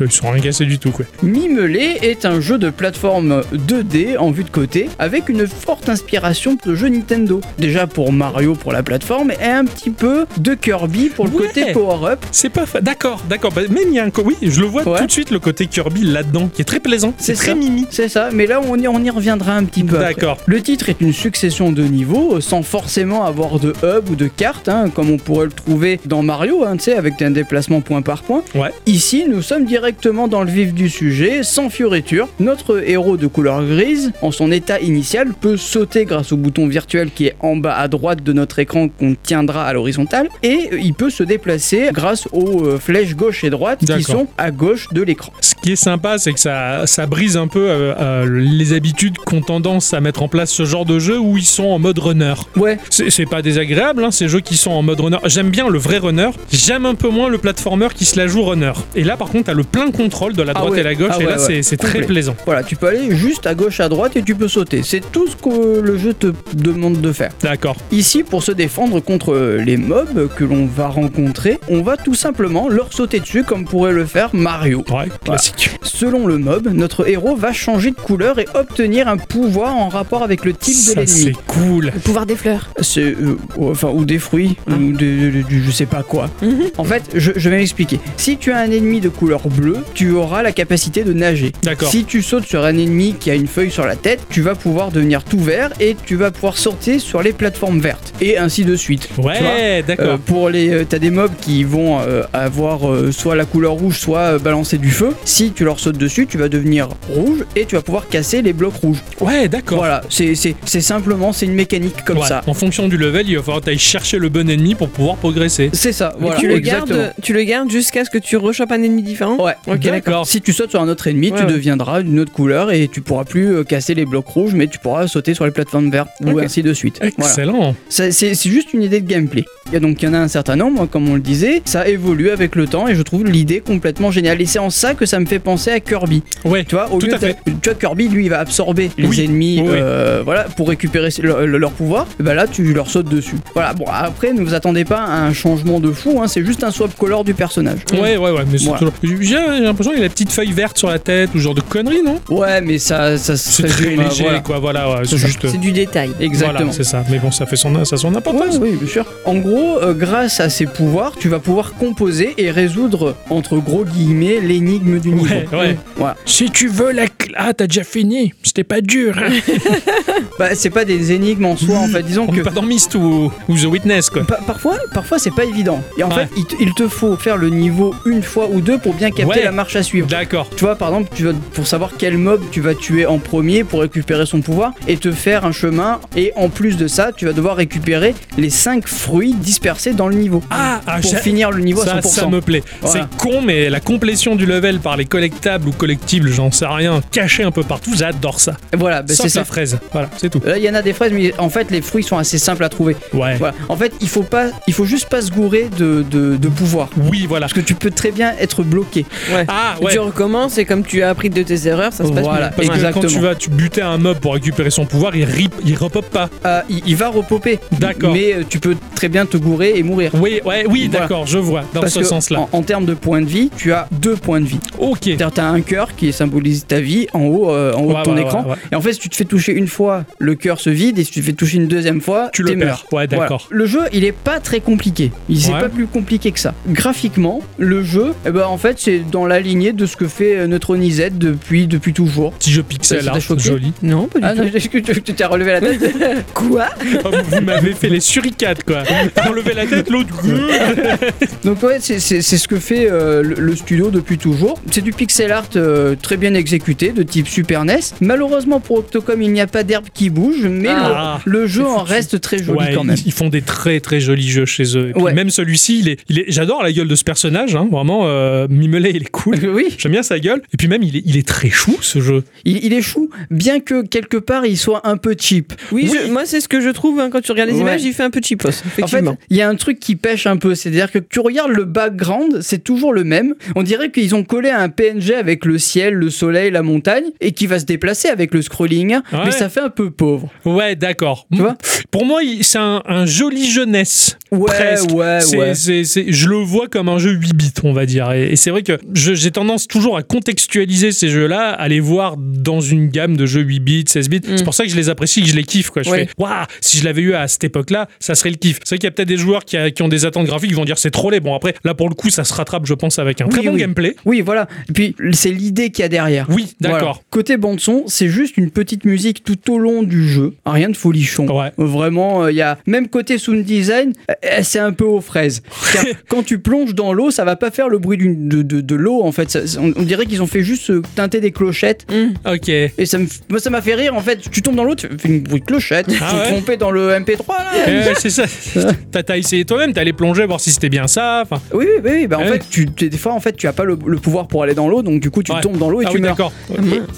Ils sont rien cassés du tout quoi. Mimelé est un jeu de plateforme 2D en vue de côté avec une forte inspiration de jeux Nintendo. Déjà pour Mario pour la plateforme et un petit peu de Kirby pour le Ouais. côté power-up. C'est pas fa- D'accord, d'accord. Bah, même il y a un. Oui, je le vois Ouais. tout de suite le côté Kirby là-dedans qui est très plaisant. C'est très ça. mimi. C'est ça, mais là on y, on y reviendra un petit peu. D'accord. Le titre est une succession de niveau euh, sans forcément avoir de hub ou de carte, hein, comme on pourrait le trouver dans Mario, hein, tu sais, avec un déplacement point par point. Ouais. Ici, nous sommes directement dans le vif du sujet, sans fioriture. Notre héros de couleur grise, en son état initial, peut sauter grâce au bouton virtuel qui est en bas à droite de notre écran qu'on tiendra à l'horizontale, et il peut se déplacer grâce aux euh, flèches gauche et droite qui sont à gauche de l'écran. Ce qui est sympa, c'est que ça, ça brise un peu euh, euh, les habitudes qu'ont tendance à mettre en place ce genre de jeu où ils sont en mode runner. Ouais, C'est pas désagréable, hein, ces jeux qui sont en mode runner. J'aime bien le vrai runner, j'aime un peu moins le platformer qui se la joue runner. Et là, par contre, t'as le plein contrôle de la Ah droite ouais. et la gauche, Ah et là, ouais. c'est- c'est très plaisant. voilà, tu peux aller juste à gauche, à droite et tu peux sauter. C'est tout ce que le jeu te demande de faire. D'accord. Ici, pour se défendre contre les mobs que l'on va rencontrer, on va tout simplement leur sauter dessus comme pourrait le faire Mario. Ouais, classique. Selon le mob, notre héros va changer de couleur et obtenir un pouvoir en rapport avec le type de Ça, l'ennemi. c'est cool. Le pouvoir des fleurs. C'est euh, enfin ou des fruits Ah. ou de, je sais pas quoi. Mhm. En fait, je, je vais m'expliquer. Si tu as un ennemi de couleur bleue, tu auras la capacité de nager. D'accord. Si tu sautes sur un ennemi qui a une feuille sur la tête, tu vas pouvoir devenir tout vert et tu vas pouvoir sauter sur les plateformes vertes et ainsi de suite. Ouais, d'accord. Euh, pour les, euh, t'as des mobs qui vont euh, avoir euh, soit la couleur rouge, soit euh, balancer du feu. Si tu leur sautes dessus, tu vas devenir rouge et tu vas pouvoir casser les blocs rouges. ouais, d'accord. Voilà, c'est c'est- c'est simplement, c'est une mécanique comme Ouais, ça. En fonction du level, il va falloir que t'ailles chercher le bon ennemi pour pouvoir progresser. C'est ça, voilà, tu, le gardes, tu le gardes jusqu'à ce que tu rechopes un ennemi différent Ouais, Ok, d'accord. Si tu sautes sur un autre ennemi, Ouais, tu ouais. deviendras d'une autre couleur et tu pourras plus euh, casser les blocs rouges, mais tu pourras sauter sur les plateformes vertes ou Ok. ainsi de suite. Voilà. Excellent. C'est juste une idée de gameplay. Il y a donc il y en a un certain nombre, comme on le disait, ça évolue avec le temps et je trouve l'idée complètement géniale. Et c'est en ça que ça me fait penser à Kirby. Ouais, Tu vois, au Tout lieu à fait. tu vois, Kirby, lui, il va absorber les Oui, ennemis, oui, euh, voilà, pour récupérer leur, leur pouvoir. Et ben là, tu leur sautes dessus. Voilà. Bon, après, ne vous attendez pas à un changement de fou. hein, c'est juste un swap color du personnage. Ouais, ouais, ouais, mais c'est Voilà. toujours. J'ai l'impression qu'il a la petite feuille verte sur la tête ou genre de conneries, non? Ouais, mais ça, ça C'est très léger, voilà. quoi, voilà, ouais, c'est juste. C'est du détail. Exactement. Voilà, c'est ça. Mais bon, ça fait son, ça a son Ouais, importance. oui, bien sûr. En gros, euh, grâce à ces pouvoirs, tu vas pouvoir composer et résoudre, entre gros guillemets, l'énigme du niveau. Ouais, ouais. Voilà. Si tu veux la clé. Ah, t'as déjà fini. C'était pas dur. hein. Bah, c'est pas des énigmes en soi, en fait. Disons On que est pas dans Myst ou, ou The Witness, quoi. Pa- parfois, parfois c'est pas évident. Et en Ouais. fait, il te, il te faut faire le niveau une fois ou deux pour bien capter Ouais. la marche à suivre. D'accord. Tu vois, par exemple, tu vas, pour savoir quel mob tu vas tuer en premier pour récupérer son pouvoir et te faire un chemin. Et en plus de ça, tu vas devoir récupérer les 5 fruits dispersés dans le niveau. Ah, ah, pour finir le niveau ça, à 100%. ça me plaît. Voilà. C'est con, mais la complétion du level par les collectables ou collectibles, j'en sais rien, cachés un peu partout, j'adore ça. Et Voilà, bah, c'est ça. les fraises. Voilà, c'est tout. Là, il y en a des fraises, mais en fait, les fruits sont assez simples à trouver. Ouais. Voilà. En fait, il faut pas, il faut juste pas se gourer de, de, de pouvoir. Oui, voilà. Parce que tu peux très bien être bloqué. Ouais. Ah, ouais. Tu recommences et comme tu as appris de tes erreurs, ça se passe Voilà. mieux. Parce Ouais. que quand Exactement. tu vas tu buter un mob pour récupérer son pouvoir, il, rip, il repop pas. Euh, il, il va repopper. D'accord. Mais euh, tu peux très bien te gourer et mourir. Oui, ouais, oui, Voilà. d'accord, je vois, dans Parce ce que sens-là. En, en termes de points de vie, tu as deux points de vie. Ok. C'est-à-dire, tu as un cœur qui symbolise ta vie en haut, euh, en haut Ouais, de ton ouais, écran. ouais, ouais. Et en fait, si tu te fais toucher une fois, le cœur se vide. Et si tu te fais toucher une deuxième fois, Tu t'es le perds. meurs. Ouais, Voilà. d'accord. Le jeu, il est pas très compliqué. Il c'est Ouais. pas plus compliqué que ça. Graphiquement, le jeu, eh ben, en fait, c'est dans la lignée de ce que fait euh, Neutron Z depuis, depuis toujours. Petit jeu Ça pixel t'a art, choqué joli. Non, pas du Ah tout. non, est-ce que tu tu t'es relevé la tête Quoi vous m'avez fait les suricates, quoi. Enlever la tête, l'autre. Donc ouais, c'est c'est- c'est ce que fait euh, le, le studio depuis toujours. C'est du pixel art euh, très bien exécuté, de type Super NES. Malheureusement pour Octocom, il n'y a pas d'herbe qui bouge, mais Ah, le, le jeu en reste très joli Ouais, quand même. ils- ils font des très très jolis jeux chez eux. Et puis Ouais. Même celui-ci, il est, il est, j'adore la gueule de ce personnage, hein, vraiment. Euh, il est cool. oui, J'aime bien sa gueule. Et puis même, il est, il est très chou ce jeu. il, il est chou, bien que quelque part il soit un peu cheap. Oui, Oui. je- moi c'est ce que je trouve hein, quand tu regardes les Ouais. images, il fait un peu cheapos, En fait, effectivement. il y a un truc qui pêche un peu, c'est-à-dire que tu regardes le background, c'est toujours le même. On dirait qu'ils ont collé un PNG avec le ciel, le soleil, la montagne, et qui va se déplacer avec le scrolling, Ouais. mais ça fait un peu pauvre. Ouais, d'accord. Tu vois Pour moi, c'est un, un joli jeunesse. Ouais, Presque. ouais, ouais. je le vois comme un jeu 8 bits, on va dire. Et, et c'est vrai que j'ai tendance toujours à contextualiser ces jeux-là, à les voir dans une gamme de jeux 8 bits, 16 bits. Mm. C'est pour ça que je les apprécie, que je les kiffe. Quoi. Je Ouais. fais, waouh, si je l'avais eu à cette époque-là, ça serait le kiff. C'est vrai qu'il y a peut-être des joueurs qui, a- qui ont des attentes graphiques, qui vont dire c'est trop laid. Bon, après, là pour le coup, ça se rattrape, je pense, avec un Oui, très bon oui. gameplay. Oui, voilà. Et puis, c'est l'idée qu'il y a derrière. Oui, d'accord. Côté bande son, c'est juste une petite musique tout au long du jeu, rien de folichon. Ouais. Vraiment, il y a même côté sound design, euh, c'est un peu aux fraises. Car quand tu plonges dans l'eau, ça va pas faire le bruit d'une- de, de, de l'eau en fait. Ça- on, on dirait qu'ils ont fait juste euh, teinter des clochettes. Ok. Et ça me, moi, ça m'a fait rire en fait. Tu tombes dans l'eau, tu fais une bruit de clochette. Ah tu ouais te trompé dans le MP3 là. Ouais, c'est ça. T'as t'as essayé toi-même, t'es allé plonger, voir si c'était bien ça. Enfin, Oui, oui, oui. Bah, en Ouais. fait, tu, des fois, en fait, tu as pas le, le pouvoir pour aller dans l'eau, donc du coup, tu Ouais. tombes dans l'eau et ah tu oui, meurs. d'accord.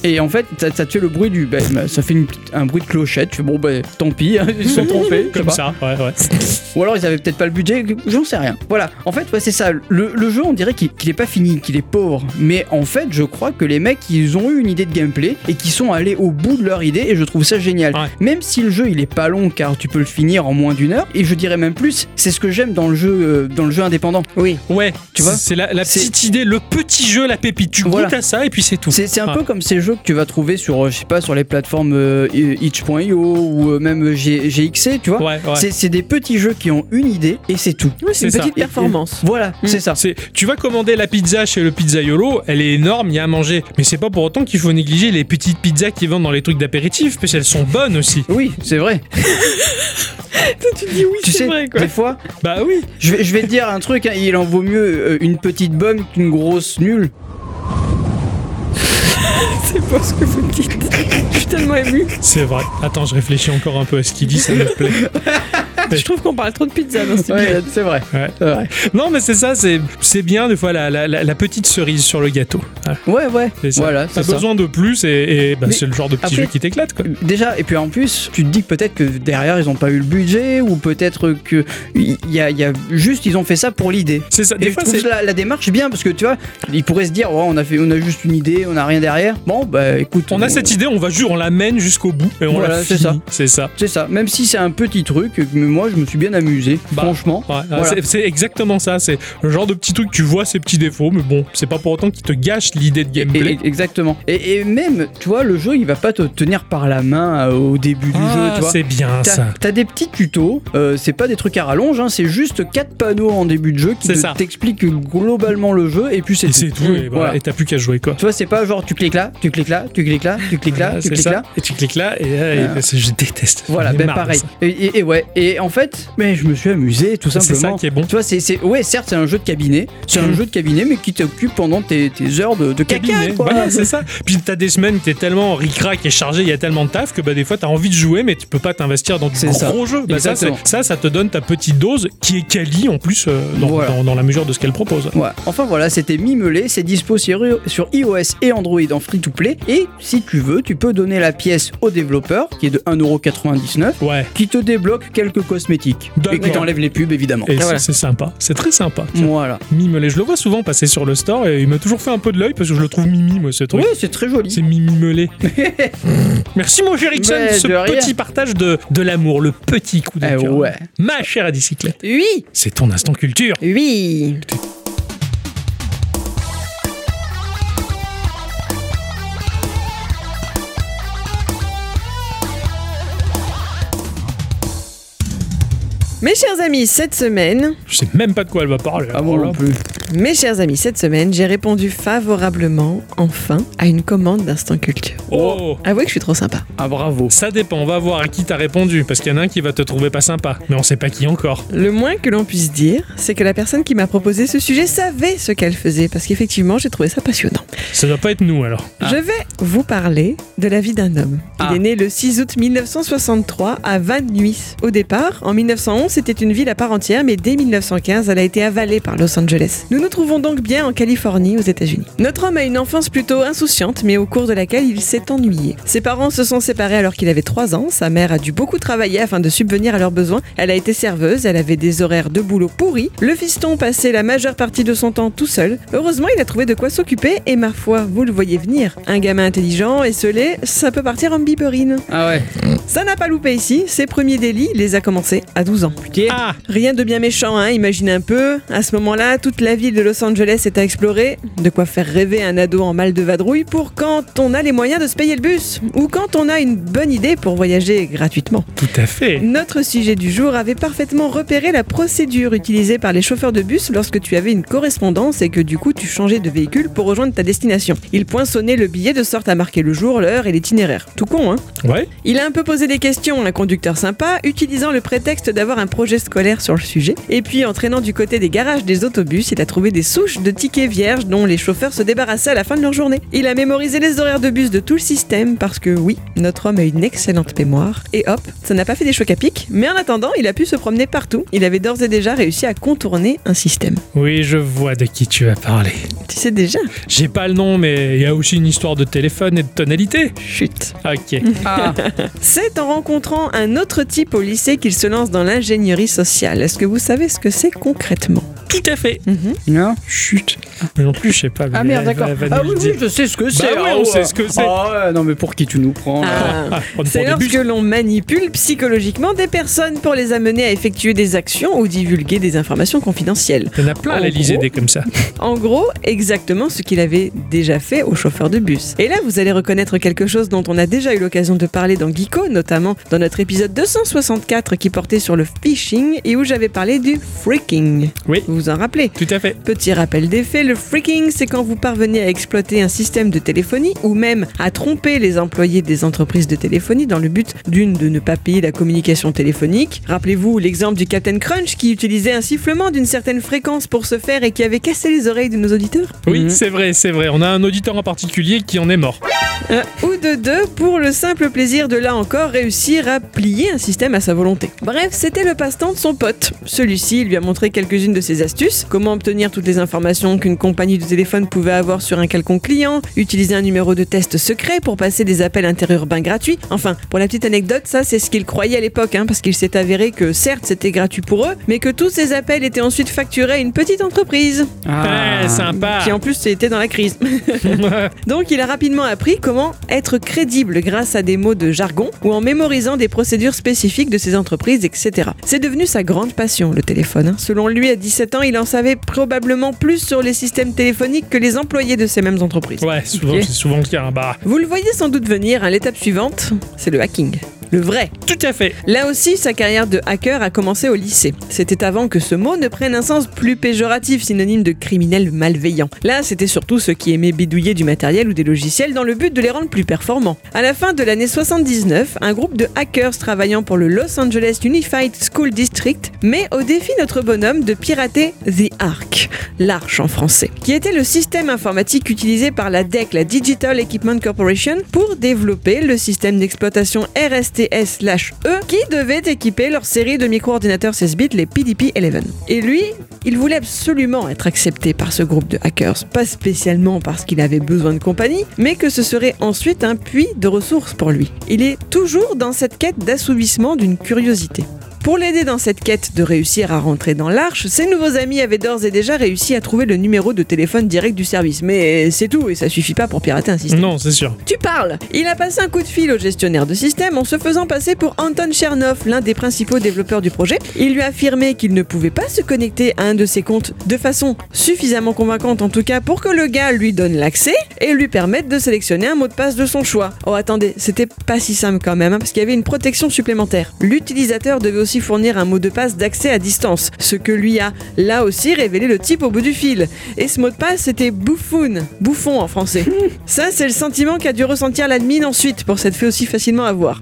Et, et en fait, ça, ça te fait le bruit du. bah, bah, ça fait une un bruit de clochette. Tu fais bon, bah, tant pis, hein, ils se sont trompés. je sais Comme pas. ça, ouais, ouais. Ou alors ils avaient peut-être pas le budget, j'en sais rien. Voilà, en fait, ouais, c'est ça. Le, le jeu, on dirait qu'il qu'il est pas fini, qu'il est pauvre. Mais en fait, je crois que les mecs, ils ont eu une idée de gameplay et qui sont allés au bout de leur idée et je trouve ça génial. Ouais. Même si le jeu, il est pas long car tu peux le finir en moins d'une heure. Et je dirais même plus, c'est ce que j'aime dans le jeu, euh, dans le jeu indépendant. Oui. Ouais, Tu vois C'est la, la petite idée, le petit jeu, la pépite. Tu Voilà. goûtes à ça et puis c'est tout. C'est un Ouais. peu comme ces jeux que tu vas trouver sur, euh, je sais pas, sur les plateformes euh, itch.io ou euh, même G- GXC, tu vois. Ouais, ouais. C'est- des petits jeux qui ont une idée et c'est tout. Oui, c'est une ça. petite Et- et- performance. Voilà, c'est ça. C'est- tu vas commander la pizza chez le pizzaiolo, elle est énorme, il y a à manger. Mais c'est pas pour autant qu'il faut négliger les petites pizzas qui vendent dans les trucs d'apéritif, parce qu'elles sont bonnes aussi. Oui, c'est vrai. tu dis oui, Tu c'est sais, vrai quoi. des fois, Bah oui. je vais, je vais te dire un truc, hein, il en vaut mieux euh, une petite bonne qu'une grosse nulle. C'est pas ce que vous me dites. Je suis tellement ému. C'est vrai. Attends, je réfléchis encore un peu à ce qu'il dit, ça me plaît. Je trouve qu'on parle trop de pizza dans ce Ouais, c'est vrai. Ouais. Non, mais c'est ça, c'est c'est bien des fois la, la- petite cerise sur le gâteau. Ouais, Ouais, ouais. c'est ça. Voilà, ça. besoin de plus et, et, bah, c'est le genre de petit après- jeu qui t'éclate. Déjà, et puis en plus, tu te dis que peut-être que derrière ils ont pas eu le budget ou peut-être que il y a, il y a juste ils ont fait ça pour l'idée. C'est ça. Et Des je fois, trouve c'est la, la démarche bien parce que tu vois, ils pourraient se dire, oh, on a fait, on a juste une idée, on a rien derrière. Bon, bah écoute, on a cette idée, on va juste, on l'amène jusqu'au bout et on Voilà, la c'est ça. C'est ça. C'est ça. Même si c'est un petit truc, mais moi je me suis bien amusé, Bah, franchement. Ouais, Voilà. c'est- exactement ça. C'est le genre de petit truc, tu vois ces petits défauts, mais bon, c'est pas pour autant qu'il te gâche l'idée de gameplay. Et- et- exactement. Et, et même, tu vois, le jeu, il va pas te tenir par la main euh, au début du jeu, Ah, vois. c'est bien T'as ça. t'as des petits tutos, euh, c'est pas des trucs à rallonge, hein, c'est juste quatre panneaux en début de jeu qui te- t'expliquent globalement le jeu et puis c'est tout. et, voilà, Voilà. t'as plus qu'à jouer quoi. Tu vois, c'est pas genre tu cliques là, tu cliques là, tu cliques là, tu cliques là, tu cliques là. Et tu cliques là, et, euh, je déteste. Voilà, ben pareil. et ouais, et en fait, mais je me suis amusé tout C'est simplement. ça qui est bon. Tu vois, c'est, c'est- ouais, certes, c'est un jeu de cabinet, c'est un Mhm. jeu de cabinet, mais qui t'occupe pendant tes, tes heures de, de caca, Cabinet, quoi. voilà, c'est ça. Puis t'as des semaines, t'es tellement ric-rac et chargé, il y a tellement de taf que bah, des fois t'as envie de jouer, mais tu peux pas t'investir dans du C'est gros ça. jeu. Bah, ça, c'est- ça, ça te donne ta petite dose qui est quali en plus euh, dans, Voilà. dans- dans la mesure de ce qu'elle propose. Ouais. Enfin voilà, c'était Mimelé, c'est dispo sur, sur iOS et Android en free to play. Et si tu veux, tu peux donner la pièce au développeur, qui est de 1,99€, Ouais. qui te débloque quelques cosmétiques. Et qui t'enlève les pubs évidemment. Et voilà. c'est sympa. C'est très sympa. tiens. Voilà. Mimelé, je le vois souvent passer sur le store et il m'a toujours fait un peu de l'œil parce que je le trouve mimi, moi, ce truc. Oui, c'est très joli. C'est mimimelé. Merci mon cher Ixon, ce de rien. petit partage de, de l'amour, le petit coup de Eh cœur. ouais. Ma chère à bicyclette, Oui, c'est ton instant culture. oui. Mes chers amis, cette semaine, Je sais même pas de quoi elle va parler. Ah bon non plus. mes chers amis, cette semaine, j'ai répondu favorablement, enfin, à une commande d'Instant Culture. Oh Avouez que je suis trop sympa. Ah bravo. Ça dépend, on va voir à qui t'as répondu, parce qu'il y en a un qui va te trouver pas sympa, mais on sait pas qui encore. Le moins que l'on puisse dire, c'est que la personne qui m'a proposé ce sujet savait ce qu'elle faisait, parce qu'effectivement, j'ai trouvé ça passionnant. Ça doit pas être nous alors. Je vais vous parler de la vie d'un homme. Il Ah. est né le 6 août 1963 à Van Nuys. Au départ, en 1911, c'était une ville à part entière, mais dès 1915, elle a été avalée par Los Angeles. Nous nous trouvons donc bien en Californie, aux États-Unis. Notre homme a une enfance plutôt insouciante, mais au cours de laquelle il s'est ennuyé. Ses parents se sont séparés alors qu'il avait 3 ans. Sa mère a dû beaucoup travailler afin de subvenir à leurs besoins. Elle a été serveuse, elle avait des horaires de boulot pourris. Le fiston passait la majeure partie de son temps tout seul. Heureusement, il a trouvé de quoi s'occuper et ma foi, vous le voyez venir. Un gamin intelligent et scellé, ça peut partir en biberine. Ah ouais. Ça n'a pas loupé ici, ses premiers délits, il les a commencés à 12 ans. Ah Rien de bien méchant, hein, imaginez un peu. À ce moment-là, toute la ville ville de Los Angeles est à explorer, de quoi faire rêver un ado en mal de vadrouille pour quand on a les moyens de se payer le bus, ou quand on a une bonne idée pour voyager gratuitement. Tout à fait. Notre sujet du jour avait parfaitement repéré la procédure utilisée par les chauffeurs de bus lorsque tu avais une correspondance et que du coup tu changeais de véhicule pour rejoindre ta destination. Il poinçonnait le billet de sorte à marquer le jour, l'heure et l'itinéraire. Tout con, hein? Ouais. Il a un peu posé des questions à un conducteur sympa, utilisant le prétexte d'avoir un projet scolaire sur le sujet. Et puis, en traînant du côté des garages des autobus, il a trouvé des souches de tickets vierges dont les chauffeurs se débarrassaient à la fin de leur journée. Il a mémorisé les horaires de bus de tout le système parce que oui, notre homme a une excellente mémoire. Et hop, ça n'a pas fait des chocs à pic, mais en attendant, il a pu se promener partout. Il avait d'ores et déjà réussi à contourner un système. Oui, je vois de qui tu vas parler. Tu sais déjà J'ai pas le nom, mais il y a aussi une histoire de téléphone et de tonalité. Chut. Ok. Ah, C'est en rencontrant un autre type au lycée qu'il se lance dans l'ingénierie sociale. Est-ce que vous savez ce que c'est concrètement? Tout à fait. non. Chut. Mais non plus, je sais pas. Ah merde, va- d'accord. va Ah oui, je sais ce que c'est. ouais, Ah on ouais. sait ce que c'est. Ah ouais, non, mais pour qui tu nous prends Ah. Ah, C'est lorsque bus. l'on manipule psychologiquement des personnes pour les amener à effectuer des actions ou divulguer des informations confidentielles. Il y en a plein à En l'Elysée gros- des comme ça. En gros, exactement ce qu'il avait déjà fait aux chauffeurs de bus. Et là, vous allez reconnaître quelque chose dont on a déjà eu l'occasion de parler dans Geeko, notamment dans notre épisode 264 qui portait sur le phishing et où j'avais parlé du freaking. Oui. Vous vous en rappelez? Tout à fait. Petit rappel des faits, le freaking, c'est quand vous parvenez à exploiter un système de téléphonie ou même à tromper les employés des entreprises de téléphonie dans le but d'une de ne pas payer la communication téléphonique. Rappelez-vous l'exemple du Captain Crunch qui utilisait un sifflement d'une certaine fréquence pour se faire et qui avait cassé les oreilles de nos auditeurs. Oui, Mhm. c'est vrai, c'est vrai. On a un auditeur en particulier qui en est mort. Euh, ou de deux pour le simple plaisir de là encore réussir à plier un système à sa volonté. Bref, c'était le passe-temps de son pote. Celui-ci lui a montré quelques-unes de ses astuces, comment obtenir toutes les informations qu'une compagnie de téléphone pouvait avoir sur un quelconque client, utiliser un numéro de test secret pour passer des appels interurbains gratuits. Enfin, pour la petite anecdote, ça c'est ce qu'il croyait à l'époque, hein, parce qu'il s'est avéré que certes c'était gratuit pour eux, mais que tous ces appels étaient ensuite facturés à une petite entreprise, Ah. Eh, sympa. qui en plus était dans la crise. Donc il a rapidement appris comment être crédible grâce à des mots de jargon ou en mémorisant des procédures spécifiques de ces entreprises, etc. C'est devenu sa grande passion, le téléphone. hein. Selon lui, à 17 ans, il en savait probablement plus sur les systèmes téléphoniques que les employés de ces mêmes entreprises. ouais, souvent, c'est souvent le cas. hein. Bah, Vous le voyez sans doute venir, hein, l'étape suivante, c'est le hacking. Le vrai. tout à fait. Là aussi, sa carrière de hacker a commencé au lycée. C'était avant que ce mot ne prenne un sens plus péjoratif, synonyme de criminel malveillant. Là, c'était surtout ceux qui aimaient bidouiller du matériel ou des logiciels dans le but de les rendre plus performants. À la fin de l'année 79, un groupe de hackers travaillant pour le Los Angeles Unified School District met au défi notre bonhomme de pirater The Ark, l'Arche en français, qui était le système informatique utilisé par la DEC, la Digital Equipment Corporation, pour développer le système d'exploitation RSTS/E qui devait équiper leur série de micro-ordinateurs 16 bits, les PDP-11. Et lui, il voulait absolument être accepté par ce groupe de hackers, pas spécialement parce qu'il avait besoin de compagnie, mais que ce serait ensuite un puits de ressources pour lui. Il est toujours dans cette quête d'assouvissement d'une curiosité. Pour l'aider dans cette quête de réussir à rentrer dans l'arche, ses nouveaux amis avaient d'ores et déjà réussi à trouver le numéro de téléphone direct du service. Mais c'est tout, et ça suffit pas pour pirater un système. Non, c'est sûr. Tu parles Il a passé un coup de fil au gestionnaire de système en se faisant passer pour Anton Chernoff, l'un des principaux développeurs du projet. Il lui a affirmé qu'il ne pouvait pas se connecter à un de ses comptes de façon suffisamment convaincante en tout cas pour que le gars lui donne l'accès et lui permette de sélectionner un mot de passe de son choix. Oh attendez, c'était pas si simple quand même hein, parce qu'il y avait une protection supplémentaire. L'utilisateur devait aussi fournir un mot de passe d'accès à distance, ce que lui a là aussi révélé le type au bout du fil. Et ce mot de passe c'était bouffoun, bouffon en français. Ça c'est le sentiment qu'a dû ressentir l'admin ensuite pour s'être fait aussi facilement avoir.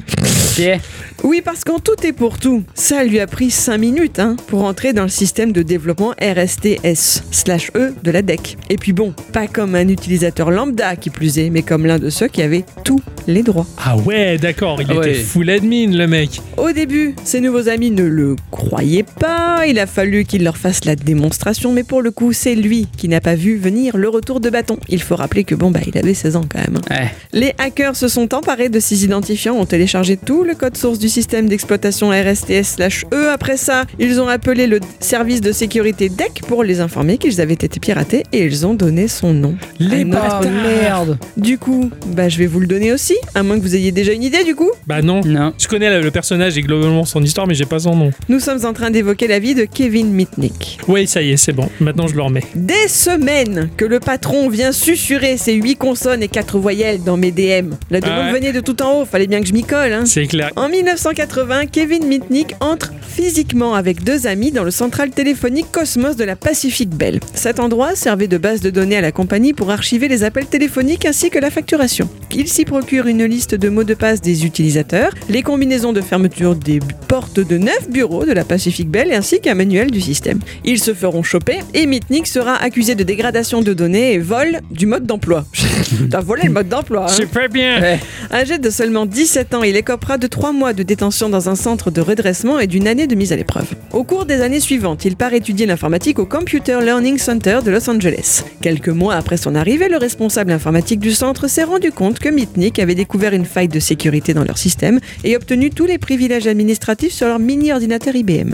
Ok. Oui, parce qu'en tout et pour tout, ça lui a pris 5 minutes hein, pour entrer dans le système de développement RSTS/E de la DEC. Et puis bon, pas comme un utilisateur lambda qui plus est, mais comme l'un de ceux qui avait tous les droits. Ah ouais, d'accord, il Ah ouais. était full admin, le mec. Au début, ses nouveaux amis ne le croyaient pas, il a fallu qu'il leur fasse la démonstration, mais pour le coup, c'est lui qui n'a pas vu venir le retour de bâton. Il faut rappeler que bon, bah, il avait 16 ans quand même. hein. Ouais. Les hackers se sont emparés de ces identifiants, ont téléchargé tout le code source du système d'exploitation RSTS/E. Après ça, ils ont appelé le service de sécurité DEC pour les informer qu'ils avaient été piratés et ils ont donné son nom. Les notre- Oh merde. Du coup, bah je vais vous le donner aussi. À moins que vous ayez déjà une idée du coup Bah non. Non. Je connais le, le personnage et globalement son histoire, mais j'ai pas son nom. Nous sommes en train d'évoquer la vie de Kevin Mitnick. Oui, ça y est, c'est bon. Maintenant, je le remets. Des semaines que le patron vient susurrer ses 8 consonnes et 4 voyelles dans mes DM. La demande Ouais. venait de tout en haut, fallait bien que je m'y colle. Hein. C'est clair. En 1980, Kevin Mitnick entre physiquement avec deux amis dans le central téléphonique Cosmos de la Pacific Bell. Cet endroit servait de base de données à la compagnie pour archiver les appels téléphoniques ainsi que la facturation. Il s'y procure une liste de mots de passe des utilisateurs, les combinaisons de fermeture des portes de 9 bureaux de la Pacific Bell ainsi qu'un manuel du système. Ils se feront choper et Mitnick sera accusé de dégradation de données et vol du mode d'emploi. T'as volé le mode d'emploi. hein. Super bien. Ouais. Âgé de seulement 17 ans, il écopera de 3 mois de détention dans un centre de redressement et d'une année de mise à l'épreuve. Au cours des années suivantes, il part étudier l'informatique au Computer Learning Center de Los Angeles. Quelques mois après son arrivée, le responsable informatique du centre s'est rendu compte que Mitnick avait découvert une faille de sécurité dans leur système et obtenu tous les privilèges administratifs sur leur mini-ordinateur IBM.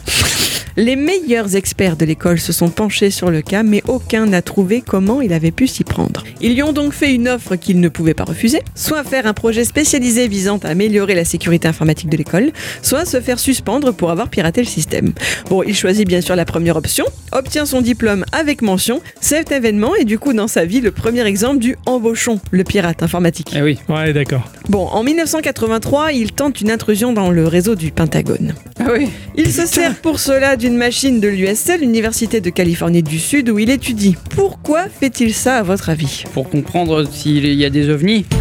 Les meilleurs experts de l'école se sont penchés sur le cas, mais aucun n'a trouvé comment il avait pu s'y prendre. Ils lui ont donc fait une offre qu'il ne pouvait pas refuser, soit faire un projet spécialisé visant à améliorer la sécurité informatique de l'école, soit se faire suspendre pour avoir piraté le système. Bon, il choisit bien sûr la première option, obtient son diplôme avec mention. Cet événement est du coup dans sa vie le premier exemple du embauchon, le pirate informatique. Eh oui. Ouais, d'accord. Bon, en 1983, il tente une intrusion dans le réseau du Pentagone. Ah oui. Il se sert pour cela d'une machine de l'USL, l'Université de Californie du Sud, où il étudie. Pourquoi fait-il ça à votre avis? Pour comprendre s'il y a des ovnis.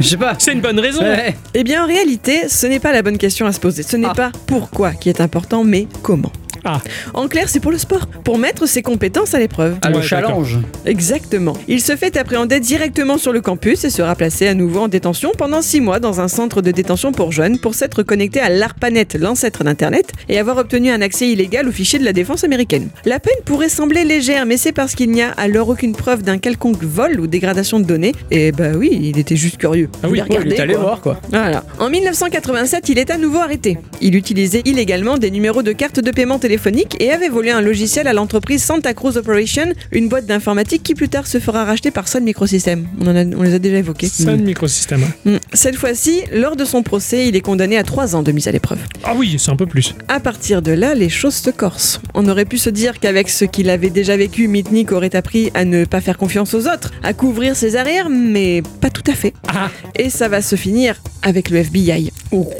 Je sais pas. C'est une bonne raison. Ouais. Eh bien, en réalité, ce n'est pas la bonne question à se poser. Ce n'est Ah. pas pourquoi qui est important, mais comment. Ah. En clair, c'est pour le sport, pour mettre ses compétences à l'épreuve. Ah, le challenge. Exactement. Il se fait appréhender directement sur le campus et sera placé à nouveau en détention pendant six mois dans un centre de détention pour jeunes pour s'être connecté à l'ARPANET, l'ancêtre d'Internet, et avoir obtenu un accès illégal aux fichiers de la défense américaine. La peine pourrait sembler légère, mais c'est parce qu'il n'y a alors aucune preuve d'un quelconque vol ou dégradation de données. Et bah oui, il était juste curieux. Ah oui, Il est allé quoi. voir quoi. Voilà. En 1987, il est à nouveau arrêté. Il utilisait illégalement des numéros de carte de paiement téléphonique et avait volé un logiciel à l'entreprise Santa Cruz Operation, une boîte d'informatique qui plus tard se fera racheter par Sun Microsystems. On, en a- on les a déjà évoqués. Sun Microsystem. hein. Mm. Cette fois-ci, lors de son procès, il est condamné à 3 ans de mise à l'épreuve. Ah oui, c'est un peu plus. À partir de là, les choses se corsent. On aurait pu se dire qu'avec ce qu'il avait déjà vécu, Mitnick aurait appris à ne pas faire confiance aux autres, à couvrir ses arrières, mais pas tout à fait. Ah, Et ça va se finir avec le FBI. Oh.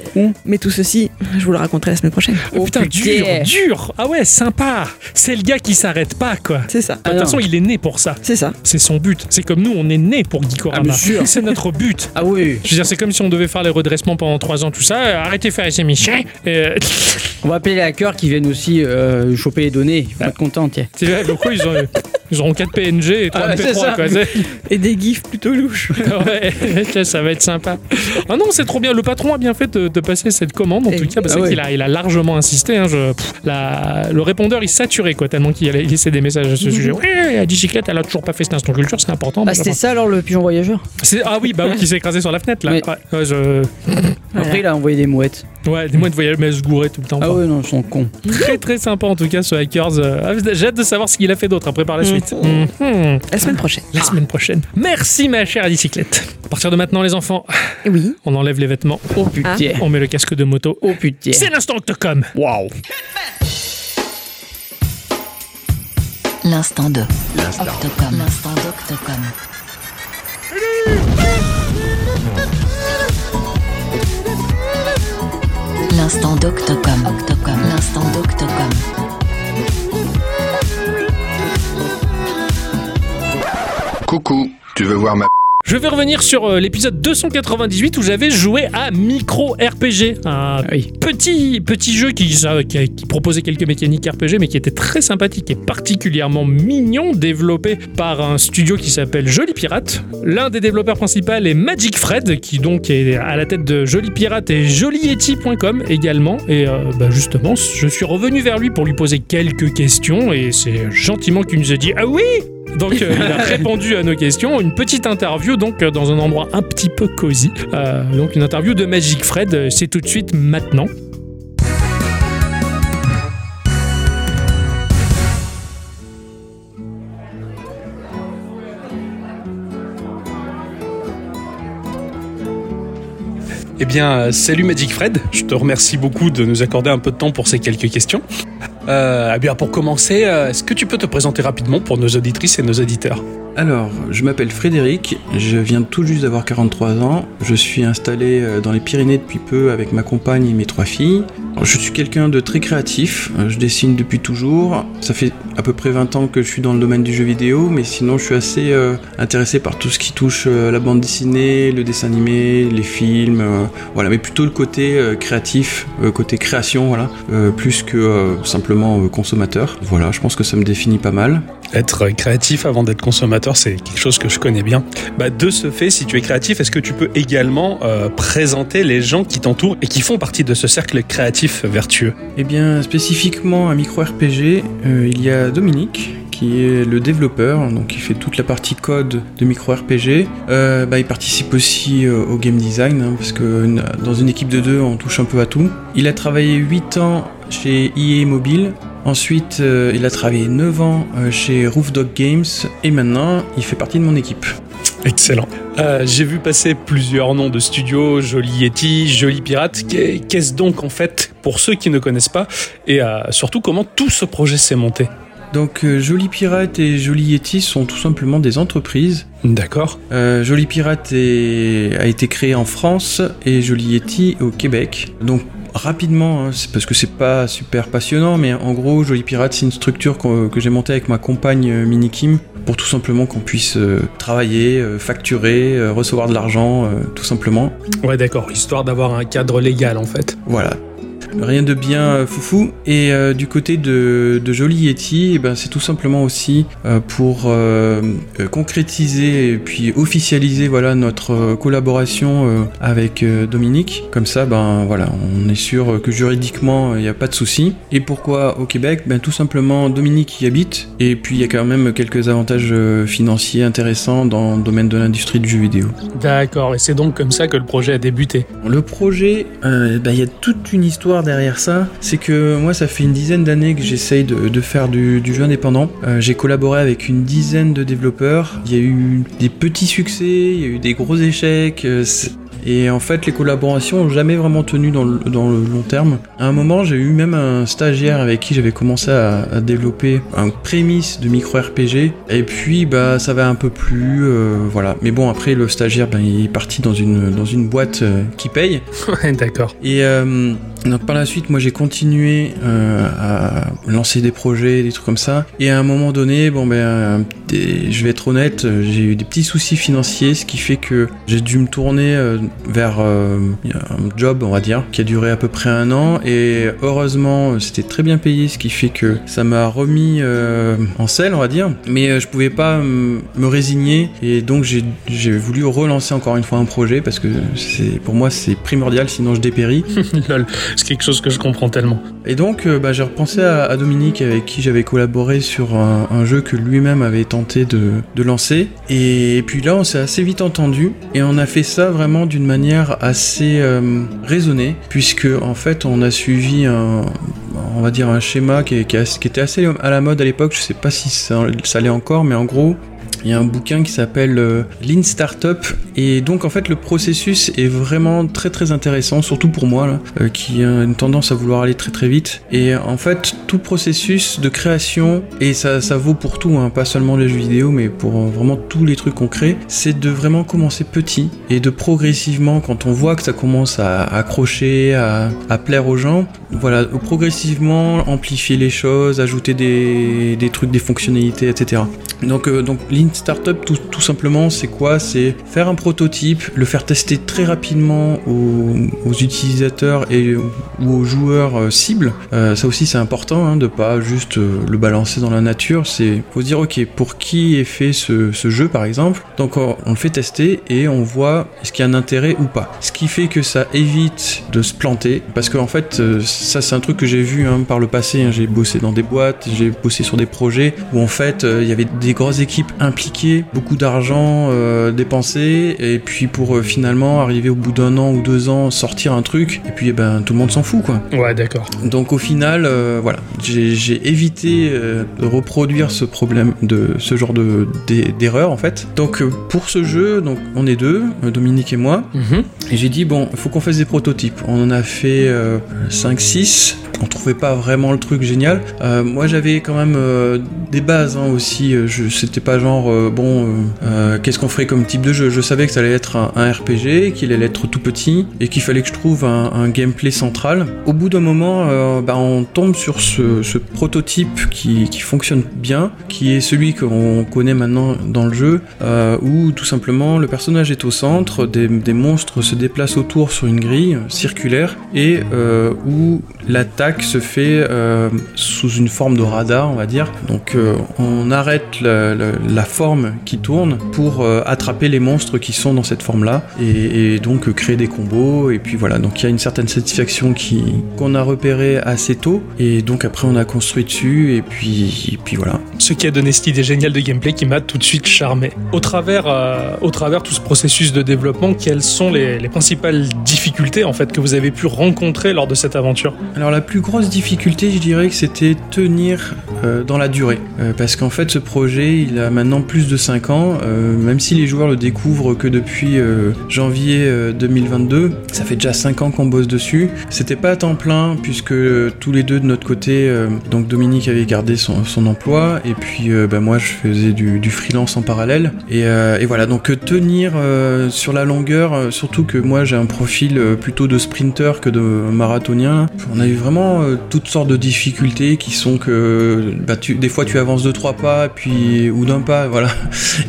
Mais tout ceci, je vous le raconterai la semaine prochaine. Oh, putain, dur, putain. Ah ouais, sympa. C'est le gars qui s'arrête pas, quoi. C'est ça. De Ah toute façon, il est né pour ça. C'est ça. C'est son but. C'est comme nous, on est né pour Geekorama. Ah, c'est notre but. Ah oui. Je veux dire, c'est comme si on devait faire les redressements pendant 3 ans, tout ça. Arrêtez de faire les émissions. Euh, On va appeler les hackers qui viennent aussi euh, choper les données. Ils vont être contents, tiens. c'est vrai, pourquoi ils, ont, ils auront 4 PNG et 3 Ah, c'est ça. MP3, quoi. C'est- Et des gifs plutôt louches. ouais, tiens, ça va être sympa. Ah non, c'est trop bien. Le patron a bien fait de, de passer cette commande, en Et- tout cas, parce Ah qu'il a, il a largement insisté. hein, je- pff, la- le répondeur, il saturait, quoi, tellement qu'il allait laisser des messages à ce sujet. Ouais, la bicyclette, elle a toujours pas fait cet instant culture, c'est important. Ah, mais c'était ça alors le pigeon voyageur Ah oui, bah oui, qui s'est écrasé sur la fenêtre, là. Oui. Ouais, ouais, je... Après, il a envoyé des mouettes. Ouais des mois de voyage, mais elle se gourait tout le temps. Ah ouais, non, ils sont cons. Très très sympa en tout cas ce Hackers. Euh, ah, J'ai hâte de savoir ce qu'il a fait d'autre après par la suite. Mhm. La semaine prochaine. La semaine prochaine. Merci ma chère bicyclette. À partir de maintenant les enfants, Oui. on enlève les vêtements, Oh putain. on met le casque de moto. Oh putain. C'est l'instant Octocom. Waouh. L'instant de Octocom. L'instant d'Octocom. L'instant d'Octocom. Octocom. L'instant d'Octocom. Coucou, tu veux voir ma Je vais revenir sur euh, l'épisode 298 où j'avais joué à Micro RPG, un Ah oui. petit petit jeu qui, proposait quelques mécaniques RPG mais qui était très sympathique et particulièrement mignon, développé par un studio qui s'appelle Joli Pirate. L'un des développeurs principaux est Magic Fred qui donc est à la tête de Joli Pirate et joliyeti.com également et euh, bah, justement je suis revenu vers lui pour lui poser quelques questions et c'est gentiment qu'il nous a dit ah oui donc euh, il a répondu à nos questions. Une petite interview donc euh, dans un endroit un petit peu cosy. Euh, donc une interview de Magic Fred. C'est tout de suite maintenant. Eh bien, salut Magic Fred, je te remercie beaucoup de nous accorder un peu de temps pour ces quelques questions. Euh, eh bien, pour commencer, euh, est-ce que tu peux te présenter rapidement pour nos auditrices et nos auditeurs Alors, je m'appelle Frédéric, je viens tout juste d'avoir 43 ans, je suis installé euh, dans les Pyrénées depuis peu avec ma compagne et mes trois filles. Je suis quelqu'un de très créatif, je dessine depuis toujours, ça fait à peu près 20 ans que je suis dans le domaine du jeu vidéo, mais sinon je suis assez intéressé par tout ce qui touche la bande dessinée, le dessin animé, les films, voilà, mais plutôt le côté créatif, côté création, voilà, plus que euh, simplement euh, consommateur. Voilà, je pense que ça me définit pas mal. Être créatif avant d'être consommateur, c'est quelque chose que je connais bien. Bah, de ce fait, si tu es créatif, est-ce que tu peux également euh, présenter les gens qui t'entourent et qui font partie de ce cercle créatif vertueux? Eh bien, spécifiquement un micro RPG, euh, il y a Dominique qui est le développeur, donc il fait toute la partie code de micro RPG. Euh, bah, il participe aussi euh, au game design, hein, parce que une- dans une équipe de deux, on touche un peu à tout. Il a travaillé 8 ans chez EA Mobile. Ensuite, euh, il a travaillé 9 ans euh, chez Roof Dog Games et maintenant, il fait partie de mon équipe. Excellent. Euh, J'ai vu passer plusieurs noms de studios, Joli Yeti, Joli Pirate. Qu'est- Qu'est-ce donc en fait pour ceux qui ne connaissent pas et euh, surtout comment tout ce projet s'est monté? Donc, euh, Joli Pirate et Joli Yeti sont tout simplement des entreprises D'accord. Euh, Joli Pirate est- a été créé en France et Joli Yeti au Québec. Donc rapidement, hein, c'est parce que c'est pas super passionnant, mais en gros, Joli Pirate, c'est une structure que j'ai montée avec ma compagne euh, Mini Kim pour tout simplement qu'on puisse euh, travailler, euh, facturer, euh, recevoir de l'argent, tout simplement. Ouais, d'accord. Histoire d'avoir un cadre légal en fait. Voilà. Rien de bien euh, foufou. Et euh, du côté de, de Joli Yeti, eh ben, c'est tout simplement aussi euh, pour concrétiser et puis officialiser voilà, notre collaboration euh, avec euh, Dominique. Comme ça, ben, voilà, on est sûr que juridiquement, il n'y a pas de souci. Et pourquoi au Québec? Ben, Tout simplement, Dominique y habite. Et puis, il y a quand même quelques avantages financiers intéressants dans le domaine de l'industrie du jeu vidéo. D'accord. Et c'est donc comme ça que le projet a débuté. Le projet, euh, bah, il y a toute une histoire derrière ça. C'est que moi, ça fait une dizaine d'années que j'essaye de, faire du, jeu indépendant. Euh, J'ai collaboré avec une dizaine de développeurs. Il y a eu des petits succès, il y a eu des gros échecs. Et en fait, les collaborations n'ont jamais vraiment tenu dans le, dans le long terme. À un moment, j'ai eu même un stagiaire avec qui j'avais commencé à, à développer un prémisse de micro RPG. Et puis, bah, ça va un peu plus, euh, voilà. Mais bon, après, le stagiaire, ben, il est parti dans une, dans une boîte euh, qui paye. Ouais, d'accord. Et euh, donc par la suite, moi j'ai continué à lancer des projets, des trucs comme ça. Et à un moment donné, bon ben, je vais être honnête, j'ai eu des petits soucis financiers, ce qui fait que j'ai dû me tourner vers euh, un job, on va dire, qui a duré à peu près un an. Et heureusement, c'était très bien payé, ce qui fait que ça m'a remis euh, en selle, on va dire. Mais euh, je pouvais pas me résigner, et donc j'ai voulu relancer encore une fois un projet parce que pour moi c'est primordial, sinon je dépéris. Lol. C'est quelque chose que je comprends tellement. Et donc, euh, bah, j'ai repensé à, à Dominique avec qui j'avais collaboré sur un, un jeu que lui-même avait tenté de, de lancer. Et, puis là, on s'est assez vite entendu et on a fait ça vraiment d'une manière assez euh, raisonnée, puisque en fait, on a suivi un, on va dire un schéma qui, était assez à la mode à l'époque. Je sais pas si ça, ça l'est encore, mais en gros, il y a un bouquin qui s'appelle euh, Lean Startup et donc en fait le processus est vraiment très très intéressant, surtout pour moi euh, qui a une tendance à vouloir aller très très vite. Et en fait tout processus de création et ça, ça vaut pour tout, hein, pas seulement les jeux vidéo, mais pour euh, vraiment tous les trucs qu'on crée, c'est de vraiment commencer petit et de progressivement quand on voit que ça commence à accrocher, à, plaire aux gens, voilà, progressivement amplifier les choses, ajouter des, des trucs, des fonctionnalités, etc. Donc, euh, donc Lean Startup, tout, tout simplement, c'est quoi? C'est faire un prototype, le faire tester très rapidement aux, utilisateurs et ou aux joueurs euh, cibles. Euh, ça aussi, c'est important hein, de pas juste euh, le balancer dans la nature. C'est faut dire, ok, pour qui est fait ce, ce jeu, par exemple? Donc, on, le fait tester et on voit est-ce qu'il y a un intérêt ou pas. Ce qui fait que ça évite de se planter, parce qu'en fait, euh, ça c'est un truc que j'ai vu hein, par le passé. hein. J'ai bossé dans des boîtes, j'ai bossé sur des projets où en fait, il y avait des grosses équipes beaucoup d'argent euh, dépensé et puis pour euh, finalement arriver au bout d'un an ou deux ans sortir un truc et puis eh ben tout le monde s'en fout quoi. Ouais, d'accord. Donc au final, euh, voilà, j'ai évité de reproduire ce problème de ce genre de d'e- d'erreur en fait. Donc pour ce jeu, donc on est deux, Dominique et moi, Mhm. et j'ai dit bon, il faut qu'on fasse des prototypes. On en a fait 5-6. On trouvait pas vraiment le truc génial. Moi j'avais quand même des bases hein, aussi. C'était pas genre euh, bon, euh, euh, qu'est-ce qu'on ferait comme type de jeu? Je savais que ça allait être un, RPG, qu'il allait être tout petit et qu'il fallait que je trouve un, gameplay central. Au bout d'un moment, bah, on tombe sur ce, prototype qui, fonctionne bien, qui est celui qu'on connaît maintenant dans le jeu, où tout simplement le personnage est au centre, des, monstres se déplacent autour sur une grille circulaire et où l'attaque se fait sous une forme de radar, on va dire. Donc on arrête la, la- la forme qui tourne pour euh, attraper les monstres qui sont dans cette forme-là et, et donc euh, créer des combos. Et puis voilà, donc il y a une certaine satisfaction qui qu'on a repéré assez tôt et donc après on a construit dessus et puis et puis voilà. Ce qui a donné cette idée géniale de gameplay qui m'a tout de suite charmé. Au travers, euh, au travers tout ce processus de développement, quelles sont les, les principales difficultés en fait que vous avez pu rencontrer lors de cette aventure? Alors la plus grosse difficulté, je dirais que c'était tenir euh, dans la durée. Euh, parce qu'en fait, ce projet, il a maintenant plus de 5 ans. euh, même si les joueurs le découvrent que depuis euh, janvier euh, 2022, ça fait déjà 5 ans qu'on bosse dessus. C'était pas à temps plein, puisque euh, tous les deux de notre côté, euh, donc Dominique avait gardé son, emploi, et puis euh, bah, moi je faisais du, freelance en parallèle. Et, euh, voilà, donc euh, tenir euh, sur la longueur, euh, surtout que moi j'ai un profil euh, plutôt de sprinter que de marathonien. On a eu vraiment euh, toutes sortes de difficultés qui sont que bah, des fois tu avances de trois pas puis ou d'un pas voilà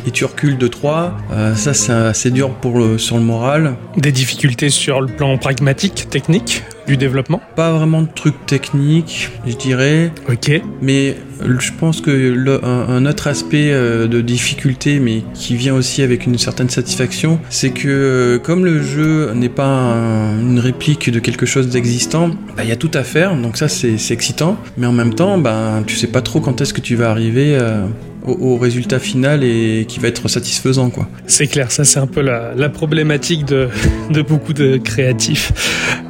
et tu recules de trois. Euh, ça c'est assez dur pour le, sur le moral. Des difficultés sur le plan pragmatique, technique du développement? Pas vraiment de trucs techniques, je dirais. Ok. Mais je pense que le- un, un autre aspect euh, de difficulté, mais qui vient aussi avec une certaine satisfaction, c'est que euh, comme le jeu n'est pas un- une réplique de quelque chose d'existant, bah, il y a tout à faire, donc ça c'est c'est excitant. Mais en même temps, bah, tu sais pas trop quand est-ce que tu vas arriver euh, au, au résultat final et qui va être satisfaisant, quoi. C'est clair, ça c'est un peu la, la problématique de, de beaucoup de créatifs.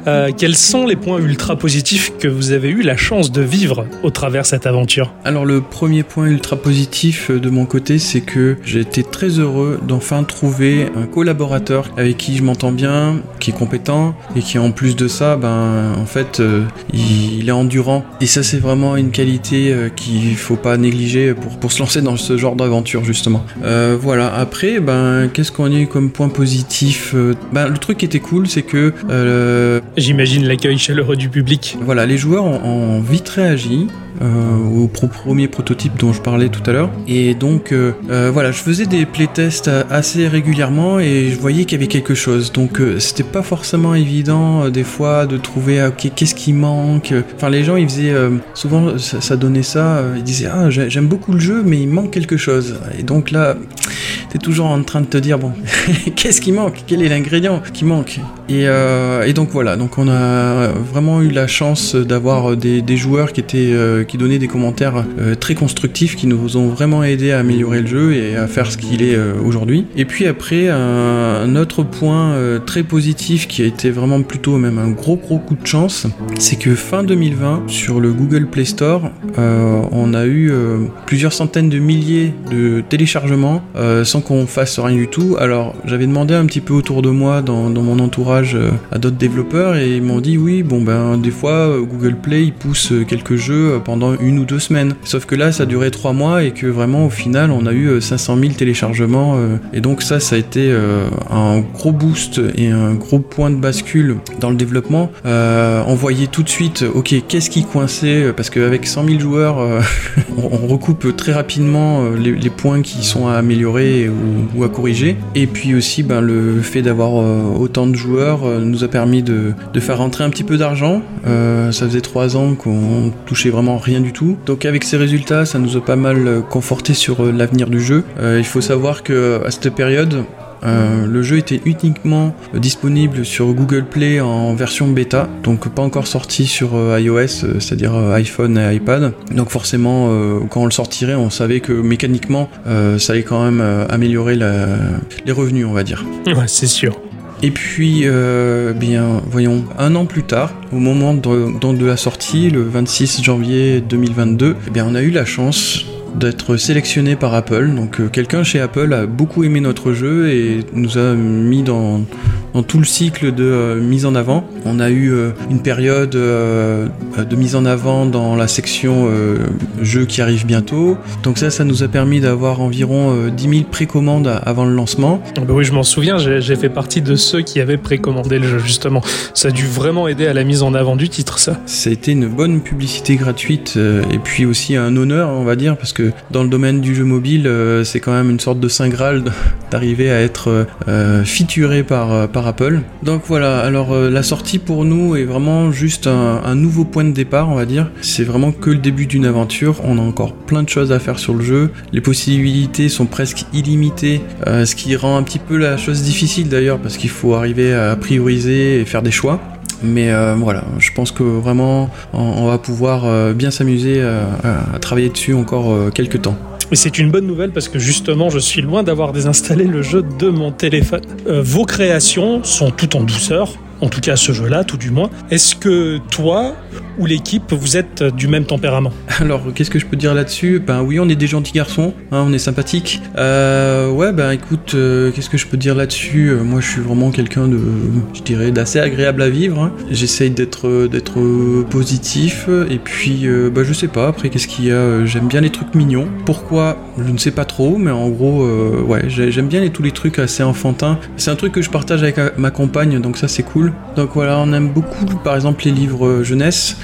Euh, quels sont les points ultra positifs que vous avez eu la chance de vivre au travers cette aventure? Alors le premier point ultra positif euh, de mon côté, c'est que j'ai été très heureux d'enfin trouver un collaborateur avec qui je m'entends bien, qui est compétent et qui en plus de ça, ben en fait, euh, il, il est endurant. Et ça c'est vraiment une qualité euh, qu'il faut pas négliger pour, pour se lancer dans ce genre d'aventure justement. Euh, voilà. Après, ben qu'est-ce qu'on a eu comme point positif Euh, Ben le truc qui était cool, c'est que euh, J'imagine l'accueil chaleureux du public. voilà, les joueurs ont, ont vite réagi euh, au pro- premier prototype dont je parlais tout à l'heure. Et donc, euh, euh, voilà, je faisais des playtests assez régulièrement et je voyais qu'il y avait quelque chose. Donc, c'était pas forcément évident des fois de trouver ah, ok, qu'est-ce qui manque? Enfin, les gens, ils faisaient souvent, ça, ça donnait ça. ils disaient ah, j'ai- j'aime beaucoup le jeu, mais il manque quelque chose. Et donc là, t'es toujours en train de te dire bon, qu'est-ce qui manque? Quel est l'ingrédient qui manque? Et, euh, et donc voilà, donc on a vraiment eu la chance d'avoir des, joueurs qui étaient euh, qui donnaient des commentaires euh, très constructifs, qui nous ont vraiment aidé à améliorer le jeu et à faire ce qu'il est aujourd'hui. Et puis après, un, autre point très positif qui a été vraiment plutôt même un gros gros coup de chance, c'est que fin 2020 sur le Google Play Store, on a eu plusieurs centaines de milliers de téléchargements sans qu'on fasse rien du tout. Alors j'avais demandé un petit peu autour de moi dans mon entourage euh, à d'autres développeurs et ils m'ont dit oui bon ben des fois euh, Google Play il pousse euh, quelques jeux pendant une ou deux semaines. Sauf que là ça duré trois mois et que vraiment au final on a eu euh, 500 000 téléchargements et donc ça ça a été un gros boost et un gros point de bascule dans le développement. On voyait tout de suite ok qu'est-ce qui coinçait parce qu'avec 100 000 joueurs on, recoupe très rapidement les, points qui sont à améliorer ou, à corriger. Et puis aussi, ben, le fait d'avoir autant de joueurs euh, nous a permis de, faire rentrer un petit peu d'argent. Euh, ça faisait trois ans qu'on touchait vraiment rien du tout. Donc avec ces résultats, ça nous a pas mal euh, conforté sur l'avenir du jeu. Il faut savoir que à cette période, le jeu était uniquement disponible sur Google Play en version bêta, donc pas encore sorti sur iOS, c'est-à-dire iPhone et iPad. Donc forcément, quand on le sortirait, on savait que mécaniquement, ça allait quand même améliorer les revenus, on va dire. Ouais, c'est sûr. Et puis, euh, bien, voyons, un an plus tard, au moment de, la sortie, le 26 janvier 2022, eh on a eu la chance d'être sélectionné par Apple. Donc, euh, quelqu'un chez Apple a beaucoup aimé notre jeu et nous a mis dans, dans tout le cycle de euh, mise en avant. On a eu euh, une période euh, de mise en avant dans la section jeux qui arrive bientôt. Donc ça, ça nous a permis d'avoir environ euh, 10 000 précommandes avant le lancement. Ah bah oui, je m'en souviens, j'ai fait partie de ceux qui avaient précommandé le jeu, justement. Ça a dû vraiment aider à la mise en avant du titre, ça. Ça a été une bonne publicité gratuite et puis aussi un honneur, on va dire, parce que dans le domaine du jeu mobile, c'est quand même une sorte de saint graal d'arriver à être featuré par, euh, Apple. Donc voilà, alors euh, la sortie pour nous est vraiment juste un, nouveau point de départ, on va dire. C'est vraiment que le début d'une aventure. On a encore plein de choses à faire sur le jeu. Les possibilités sont presque illimitées, euh, ce qui rend un petit peu la chose difficile d'ailleurs, parce qu'il faut arriver à prioriser et faire des choix. Mais euh, voilà, je pense que vraiment on, va pouvoir bien s'amuser à, travailler dessus encore quelques temps. Et c'est une bonne nouvelle parce que justement, je suis loin d'avoir désinstallé le jeu de mon téléphone. Euh, vos créations sont toutes en douceur. En tout cas, ce jeu-là, tout du moins. Est-ce que toi ou l'équipe, vous êtes du même tempérament? Alors, qu'est-ce que je peux dire là-dessus? Ben oui, on est des gentils garçons, hein, on est sympathiques. Euh, ouais, ben écoute, euh, qu'est-ce que je peux dire là-dessus? Euh, Moi, je suis vraiment quelqu'un de, je dirais, d'assez agréable à vivre. hein. J'essaye d'être, d'être positif. Et puis, euh, bah, je sais pas. Après, qu'est-ce qu'il y a? J'aime bien les trucs mignons. Pourquoi? Je ne sais pas trop, mais en gros, ouais, j'ai- j'aime bien tous les trucs assez enfantins. C'est un truc que je partage avec ma compagne, donc ça c'est cool. Donc voilà, on aime beaucoup, par exemple, les livres euh, jeunesse.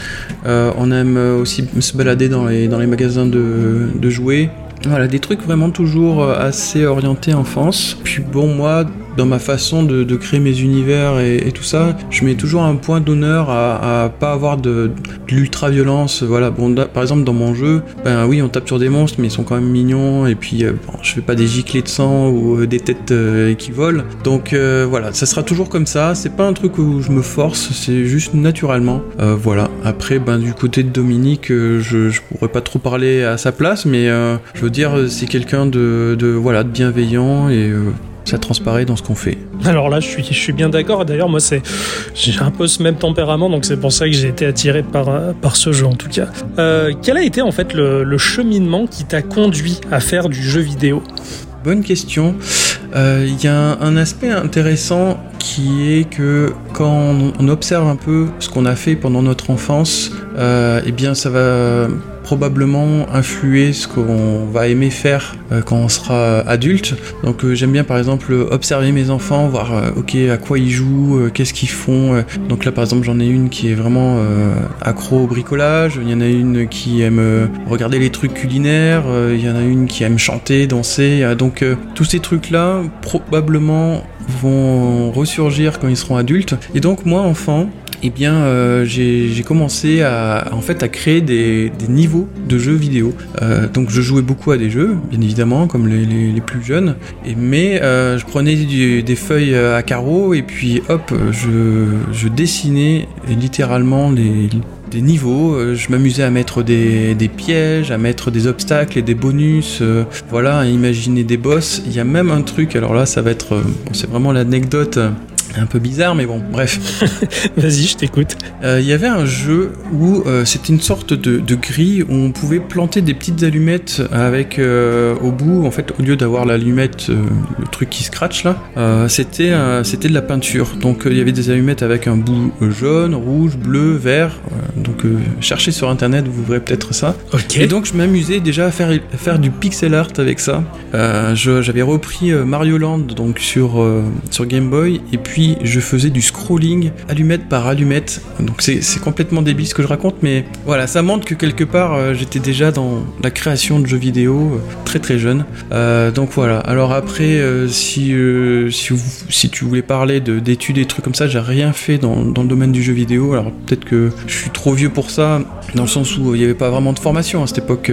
Euh, on aime euh, aussi se balader dans les, magasins de, jouets. Voilà, des trucs vraiment toujours assez orientés enfance. Puis bon, moi, dans ma façon de, créer mes univers et, tout ça, je mets toujours un point d'honneur à, à pas avoir de, de l'ultra-violence. Voilà, bon, par exemple, dans mon jeu, ben oui, on tape sur des monstres, mais ils sont quand même mignons. Et puis, euh, bon, je fais pas des giclées de sang ou euh, des têtes euh, qui volent. Donc euh, voilà, ça sera toujours comme ça. C'est pas un truc où je me force, c'est juste naturellement. Voilà. Après, ben du côté de Dominique, je, je pourrais pas trop parler à sa place, mais je veux dire, c'est quelqu'un de, voilà bienveillant et ça transparaît dans ce qu'on fait. Alors là, je suis, je suis bien d'accord. D'ailleurs, moi, c'est, j'ai un peu ce même tempérament, donc c'est pour ça que j'ai été attiré par, par ce jeu en tout cas. Euh, quel a été en fait le, le cheminement qui t'a conduit à faire du jeu vidéo? Bonne question. Euh, Il y a un, aspect intéressant qui est que quand on, on observe un peu ce qu'on a fait pendant notre enfance, euh, eh bien ça va probablement influer ce qu'on va aimer faire euh, quand on sera adulte. Donc euh, j'aime bien par exemple observer mes enfants, voir euh, ok à quoi ils jouent, euh, qu'est-ce qu'ils font. euh. Donc là par exemple j'en ai une qui est vraiment euh, accro au bricolage, il y en a une qui aime euh, regarder les trucs culinaires, euh, il y en a une qui aime chanter, danser. euh, donc euh, tous ces trucs là probablement vont ressurgir quand ils seront adultes. Et donc moi enfant, eh bien, euh, j'ai commencé à, en fait, à créer des, niveaux de jeux vidéo. Euh, donc, je jouais beaucoup à des jeux, bien évidemment, comme les, plus jeunes. Et, mais euh, je prenais des feuilles à carreaux et puis, hop, je, dessinais littéralement les des niveaux, je m'amusais à mettre des, pièges, à mettre des obstacles et des bonus, voilà, à imaginer des boss. Il y a même un truc, alors là ça va être, c'est vraiment l'anecdote un peu bizarre, mais bon, bref. Vas-y, je t'écoute. Euh, Il y avait un jeu où euh, c'était une sorte de, de grille où on pouvait planter des petites allumettes avec euh, au bout, en fait, au lieu d'avoir l'allumette, le truc qui scratch là, c'était c'était de la peinture. Donc il y avait des allumettes avec un bout jaune, rouge, bleu, vert. Donc cherchez sur internet, vous verrez peut-être ça. Ok. Et donc je m'amusais déjà à faire, à faire du pixel art avec ça. J'avais repris Mario Land donc sur, sur Game Boy et puis je faisais du scrolling allumette par allumette. Donc c'est complètement débile ce que je raconte, mais voilà, ça montre que quelque part euh, j'étais déjà dans la création de jeux vidéo euh, très très jeune. Euh, donc voilà. Alors après, si, si, vous- si tu voulais parler de- d'études et trucs comme ça, j'ai rien fait dans, dans le domaine du jeu vidéo. Alors peut-être que je suis trop vieux pour ça, dans le sens où il n'y avait pas vraiment de formation à cette époque.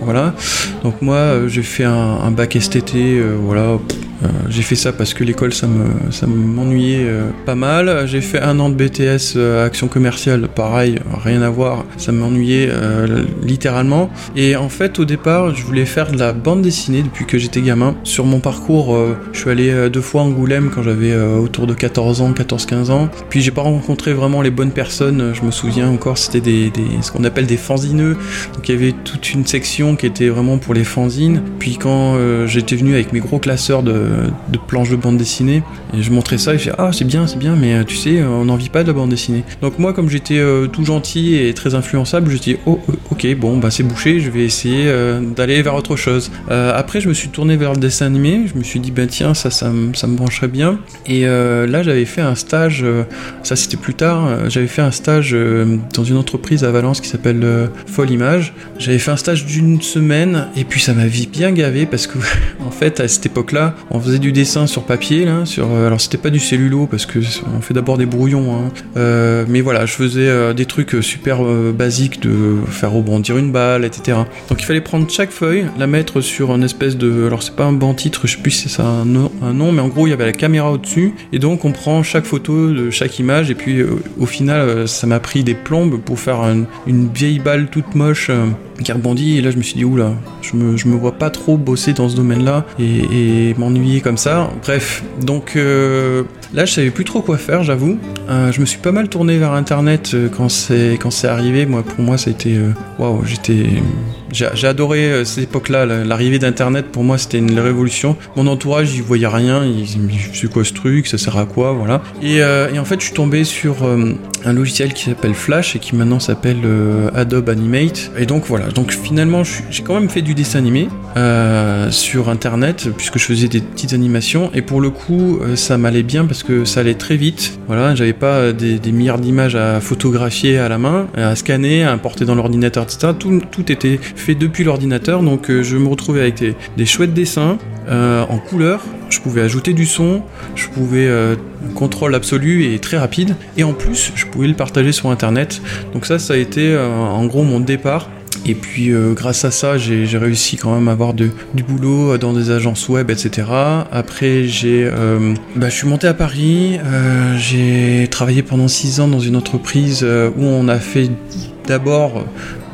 voilà. Donc moi, j'ai fait un, bac STT, voilà, Euh, j'ai fait ça parce que l'école, ça me, ça m'ennuyait euh, pas mal. J'ai fait un an de BTS euh, action commerciale, pareil, rien à voir. Ça m'ennuyait euh, littéralement. Et en fait, au départ, je voulais faire de la bande dessinée depuis que j'étais gamin. Sur mon parcours, euh, je suis allé deux fois à Angoulême quand j'avais autour de 14 ans, 14-15 ans. Puis j'ai pas rencontré vraiment les bonnes personnes. Je me souviens encore, c'était des, des- ce qu'on appelle des fanzineux. Donc il y avait toute une section qui était vraiment pour les fanzines. Puis quand j'étais venu avec mes gros classeurs de, de planches de bande dessinée, et je montrais ça, et je disais ah c'est bien, c'est bien, mais euh, tu sais, euh, on n'en vit pas de la bande dessinée. Donc moi comme j'étais euh, tout gentil et très influençable, je dis oh euh, ok bon bah c'est bouché, je vais essayer euh, d'aller vers autre chose. Euh, après je me suis tourné vers le dessin animé, je me suis dit ben tiens ça ça, ça me brancherait bien. Et euh, là j'avais fait un stage, euh, ça c'était plus tard, euh, j'avais fait un stage euh, dans une entreprise à Valence qui s'appelle euh, Folle Image. J'avais fait un stage d'une semaine et puis ça m'a vie bien gavé parce que en fait à cette époque-là on faisait du dessin sur papier là, euh, alors c'était pas du cellulo parce que on fait d'abord des brouillons, hein. Euh, mais voilà je faisais euh, des trucs super basiques de faire rebondir une balle, etc. Donc il fallait prendre chaque feuille, la mettre sur une espèce de alors c'est pas un banc titre, je sais plus si c'est un nom, un nom, mais en gros il y avait la caméra au-dessus et donc on prend chaque photo de chaque image et puis au final ça m'a pris des plombes pour faire un- une vieille balle toute moche qui rebondit et là je me suis dit oula je me, je me vois pas trop bosser dans ce domaine là et, et m'ennuyer comme ça. Bref donc euh, là je savais plus trop quoi faire j'avoue. Euh, je me suis pas mal tourné vers internet euh, quand c'est quand c'est arrivé. Moi pour moi ça a été euh, waouh j'étais j'ai adoré euh, cette époque-là, la- l'arrivée d'Internet pour moi c'était une révolution. Mon entourage il voyait rien, il c'est quoi ce truc, ça sert à quoi, voilà. Et, euh, en fait je suis tombé sur euh, un logiciel qui s'appelle Flash et qui maintenant s'appelle Adobe Animate. Et donc voilà, donc finalement j'ai quand même fait du dessin animé sur Internet puisque je faisais des petites animations et pour le coup ça m'allait bien parce que ça allait très vite. Voilà, j'avais pas des, des milliards d'images à photographier à la main, à scanner, à importer dans l'ordinateur, etc. Tout, tout était fait depuis l'ordinateur, donc euh, je me retrouvais avec des, chouettes dessins euh, en couleur. Je pouvais ajouter du son, je pouvais euh, contrôle absolu et très rapide, et en plus je pouvais le partager sur Internet. Donc ça, ça a été en gros mon départ. Et puis grâce à ça, j'ai réussi quand même à avoir du boulot dans des agences web, etc. Après, j'ai, bah, je suis monté à Paris. j'ai travaillé pendant 6 ans dans une entreprise où on a fait d'abord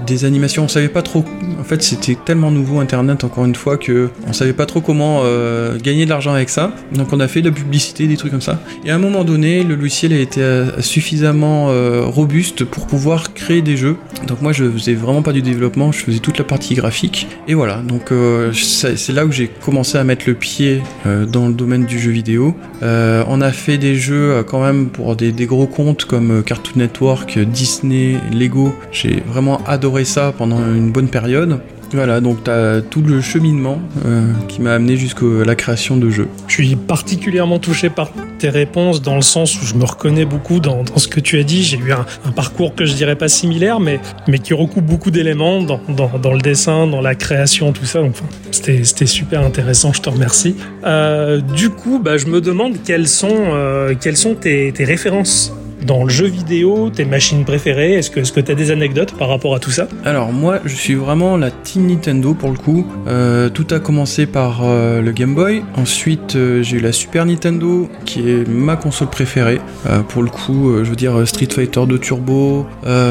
des animations. On savait pas trop. En fait, c'était tellement nouveau Internet encore une fois que on savait pas trop comment euh, gagner de l'argent avec ça. Donc on a fait de la publicité, des trucs comme ça. Et à un moment donné, le logiciel a été euh, suffisamment euh, robuste pour pouvoir créer des jeux. Donc moi, je faisais vraiment pas du développement, je faisais toute la partie graphique. Et voilà. Donc c'est là où j'ai commencé à mettre le pied dans le domaine du jeu vidéo. On a fait des jeux quand même pour des, des gros comptes comme Cartoon Network, Disney, Lego. J'ai vraiment adoré ça pendant une bonne période. Voilà, donc t'as tout le cheminement euh, qui m'a amené jusqu'à la création de jeux. Je suis particulièrement touché par tes réponses dans le sens où je me reconnais beaucoup dans, ce que tu as dit. J'ai eu un, parcours que je dirais pas similaire, mais, mais qui recoupe beaucoup d'éléments dans, dans, le dessin, dans la création, tout ça. Donc, c'était super intéressant, je te remercie. Euh, du coup, bah, je me demande quelles sont, euh, sont tes, tes références dans le jeu vidéo, tes machines préférées. Est-ce que tu as des anecdotes par rapport à tout ça? Alors moi, je suis vraiment la team Nintendo pour le coup. Euh, tout a commencé par euh, le Game Boy. Ensuite, euh, j'ai eu la Super Nintendo, qui est ma console préférée. Pour le coup, je veux dire Street Fighter 2 Turbo,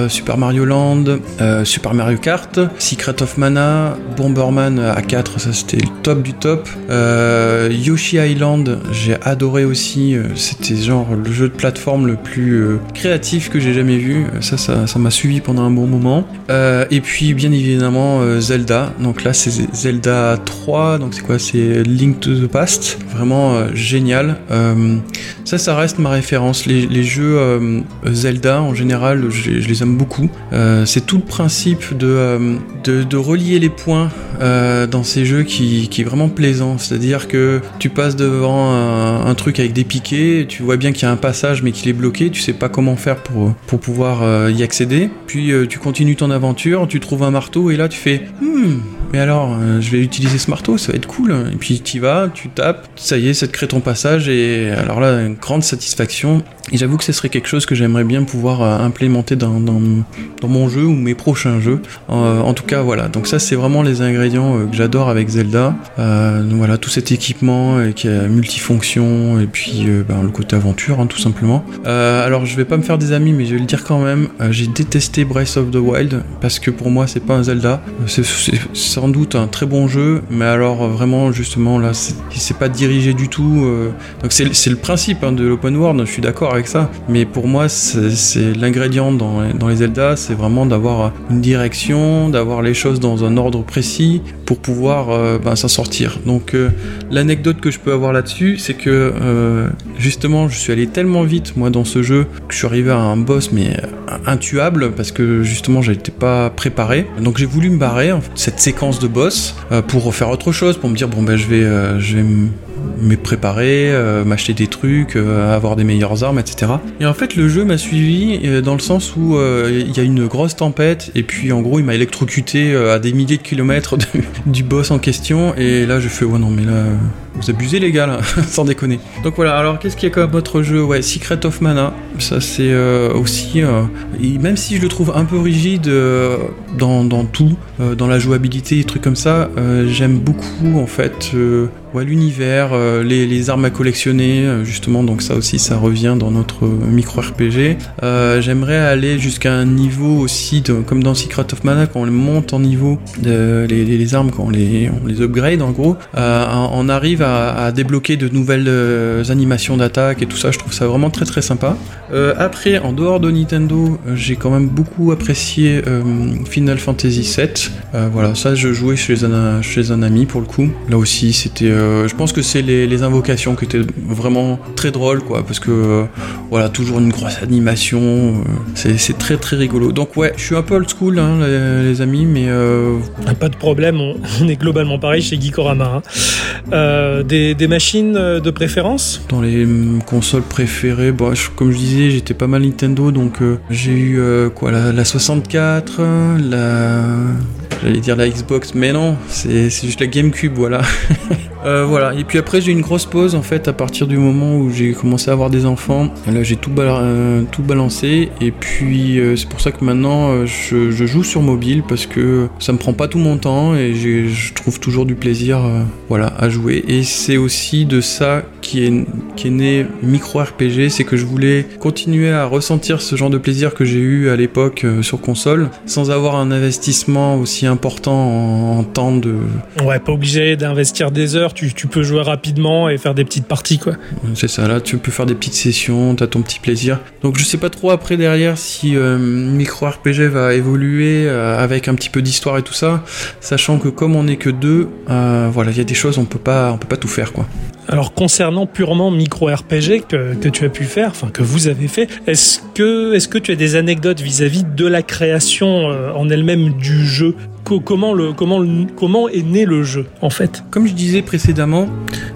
Super Mario Land, Super Mario Kart, Secret of Mana, Bomberman A4, ça c'était le top du top. Yoshi Island, j'ai adoré aussi. C'était genre le jeu de plateforme le plus euh, créatif que j'ai jamais vu. Ça, ça, ça m'a suivi pendant un bon moment. Euh, et puis, bien évidemment, euh, Zelda. Donc là, c'est Zelda 3. Donc c'est quoi? C'est Link to the Past. Vraiment euh, génial. Ça, ça reste ma référence. Les, jeux euh, Zelda, en général, je, les aime beaucoup. Euh, c'est tout le principe de, euh, relier les points dans ces jeux qui, est vraiment plaisant. C'est-à-dire que tu passes devant un, truc avec des piquets, tu vois bien qu'il y a un passage mais qu'il est bloqué, tu sais pas comment faire pour, pouvoir y accéder. Puis tu continues ton aventure, tu trouves un marteau et là tu fais Hmm, mais alors, euh, je vais utiliser ce marteau, ça va être cool. Et puis tu y vas, tu tapes, ça y est, ça te crée ton passage. Et alors là, une grande satisfaction. Et j'avoue que ce serait quelque chose que j'aimerais bien pouvoir euh, implémenter dans, mon jeu ou mes prochains jeux. Euh, en tout cas, voilà. Donc ça, c'est vraiment les ingrédients que j'adore avec Zelda. Voilà, tout cet équipement qui a multifonction et puis ben, le côté aventure, hein, tout simplement. alors, je vais pas me faire des amis, mais je vais le dire quand même. J'ai détesté Breath of the Wild parce que pour moi, c'est pas un Zelda. Sans doute un très bon jeu, mais alors vraiment, justement, là, c'est pas dirigé du tout. donc c'est le principe hein, de l'open world. Je suis d'accord avec ça. Mais pour moi, c'est l'ingrédient dans, les Zelda, c'est vraiment d'avoir une direction, d'avoir les choses dans un ordre précis pour pouvoir euh, ben, s'en sortir. Donc euh, l'anecdote que je peux avoir là-dessus, c'est que euh, justement, je suis allé tellement vite moi dans ce jeu que je suis arrivé à un boss mais intuable parce que justement, j'étais pas préparé. Donc j'ai voulu me barrer cette séquence de boss pour faire autre chose, pour me dire bon ben je vais, je vais me préparer, euh, m'acheter des trucs, euh, avoir des meilleures armes, etc. Et en fait, le jeu m'a suivi euh, dans le sens où il y a une grosse tempête et puis en gros, il m'a électrocuté à des milliers de kilomètres du boss en question. Et là, je fais ouais non mais là vous abusez les gars là, sans déconner. Donc voilà, alors qu'est-ce qu'il y a comme autre jeu? Ouais, Secret of Mana, ça c'est euh, aussi, euh, même si je le trouve un peu rigide euh, dans, dans, tout, dans la jouabilité et trucs comme ça, j'aime beaucoup en fait ouais, l'univers, les, les, armes à collectionner, justement, donc ça aussi ça revient dans notre micro RPG. J'aimerais aller jusqu'à un niveau aussi, de, comme dans Secret of Mana, quand on monte en niveau, les, armes, quand on les, on les upgrade en gros, on arrive à à, débloquer de nouvelles euh, animations d'attaque et tout ça. Je trouve ça vraiment très très sympa. Euh, après, en dehors de Nintendo, euh, j'ai quand même beaucoup apprécié Final Fantasy VII. voilà, ça je jouais chez un, chez un ami pour le coup. Là aussi, c'était. Je pense que c'est les, les, invocations qui étaient vraiment très drôles, quoi, parce que voilà, toujours une grosse animation. c'est très très rigolo. Donc ouais, je suis un peu old school, hein, les, les, amis, mais. Pas de problème, on, on, est globalement pareil chez Geekorama. Hein. Euh, des, des, machines euh, de préférence? Dans les mm, consoles préférées, je, comme je disais, j'étais pas mal Nintendo, donc euh, j'ai eu euh, quoi la, la, 64, la. J'allais dire la Xbox, mais non, c'est juste la GameCube, voilà. Euh, voilà, et puis après j'ai eu une grosse pause en fait à partir du moment où j'ai commencé à avoir des enfants. Là j'ai tout, euh, balancé et puis euh, c'est pour ça que maintenant je, joue sur mobile parce que ça me prend pas tout mon temps et je trouve toujours du plaisir voilà, à jouer. Et c'est aussi de ça qui est, qui est né micro RPG, c'est que je voulais continuer à ressentir ce genre de plaisir que j'ai eu à l'époque euh, sur console sans avoir un investissement aussi important en, en temps de... Ouais, pas obligé d'investir des heures tu, tu, peux jouer rapidement et faire des petites parties quoi. C'est ça, là tu peux faire des petites sessions, t'as ton petit plaisir. Donc je sais pas trop après derrière si euh, micro RPG va évoluer euh, avec un petit peu d'histoire et tout ça, sachant que comme on est que deux, euh, voilà, il y a des choses on peut pas, on peut pas tout faire quoi. Alors concernant purement micro RPG que, tu as pu faire, enfin que vous avez fait, est-ce que, tu as des anecdotes vis-à-vis -vis de la création euh, en elle-même du jeu? Comment, comment, comment est né le jeu en fait? Comme je disais précédemment,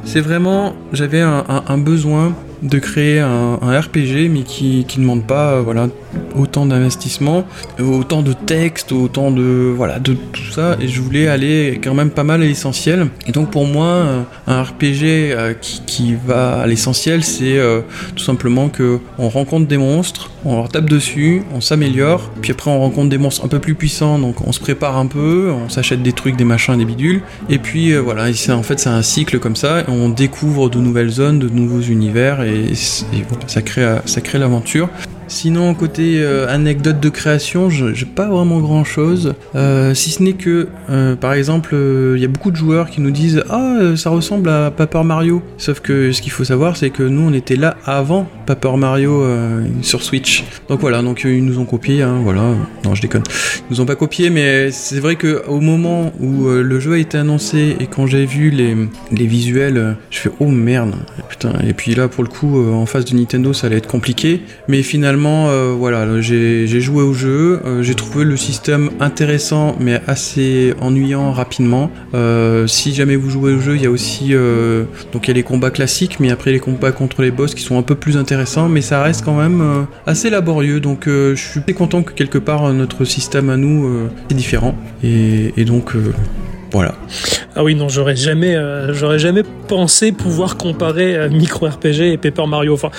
c'est vraiment j'avais un, besoin de créer un, RPG mais qui, ne demande pas euh, voilà autant d'investissement, autant de texte, autant de voilà de tout ça. Et je voulais aller quand même pas mal à l'essentiel. Et donc pour moi euh, un RPG euh, qui, va à l'essentiel c'est euh, tout simplement que on rencontre des monstres, on leur tape dessus, on s'améliore, puis après on rencontre des monstres un peu plus puissants donc on se prépare un peu, on s'achète des trucs, des machins, des bidules et puis euh, voilà c'est en fait c'est un cycle comme ça et on découvre de nouvelles zones, de nouveaux univers et, et voilà, ça crée ça crée l'aventure. Sinon, côté euh, anecdote de création, j'ai pas vraiment grand chose. Euh, si ce n'est que, euh, par exemple, il y a beaucoup de joueurs qui nous disent Ah, ça ressemble à Paper Mario. Sauf que ce qu'il faut savoir, c'est que nous, on était là avant Paper Mario sur Switch. Donc voilà, donc ils nous ont copié, hein, voilà. Non, je déconne. Ils nous ont pas copié, mais c'est vrai que au moment où le jeu a été annoncé et quand j'ai vu les, les visuels, je fais Oh merde, putain. Et puis là, pour le coup, en face de Nintendo, ça allait être compliqué. Mais finalement, euh, voilà, j'ai joué au jeu, euh, j'ai trouvé le système intéressant mais assez ennuyant rapidement. Euh, si jamais vous jouez au jeu, il y a aussi donc il y a les combats classiques, mais après les combats contre les boss qui sont un peu plus intéressants, mais ça reste quand même assez laborieux. Donc je suis content que quelque part notre système à nous est différent et, et donc voilà. Ah oui, non, j'aurais jamais, euh, jamais pensé pouvoir comparer euh, Micro RPG et Paper Mario. Enfin,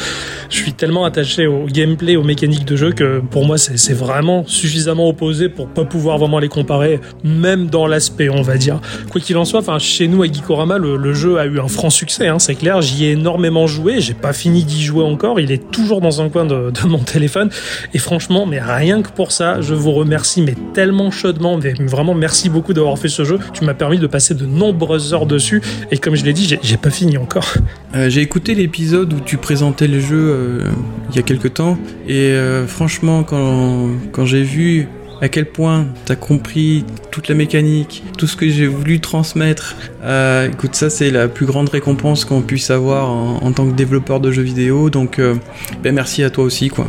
je suis tellement attaché au gameplay, aux mécaniques de jeu que pour moi, c'est vraiment suffisamment opposé pour pas pouvoir vraiment les comparer, même dans l'aspect, on va dire. Quoi qu'il en soit, chez nous à Geekorama, le, le jeu a eu un franc succès, hein, c'est clair. J'y ai énormément joué, j'ai pas fini d'y jouer encore. Il est toujours dans un coin de, de mon téléphone. Et franchement, mais rien que pour ça, je vous remercie, mais tellement chaudement. Mais vraiment, merci beaucoup d'avoir fait ce jeu. M'as permis de passer de nombreuses heures dessus. Et comme je l'ai dit, j'ai- j'ai pas fini encore. Euh, J'ai écouté l'épisode où tu présentais le jeu euh, il y a quelques temps et euh, franchement quand, quand j'ai vu à quel point t'as compris toute la mécanique, tout ce que j'ai voulu transmettre, euh, écoute ça c'est la plus grande récompense qu'on puisse avoir en, tant que développeur de jeux vidéo donc euh, ben merci à toi aussi quoi.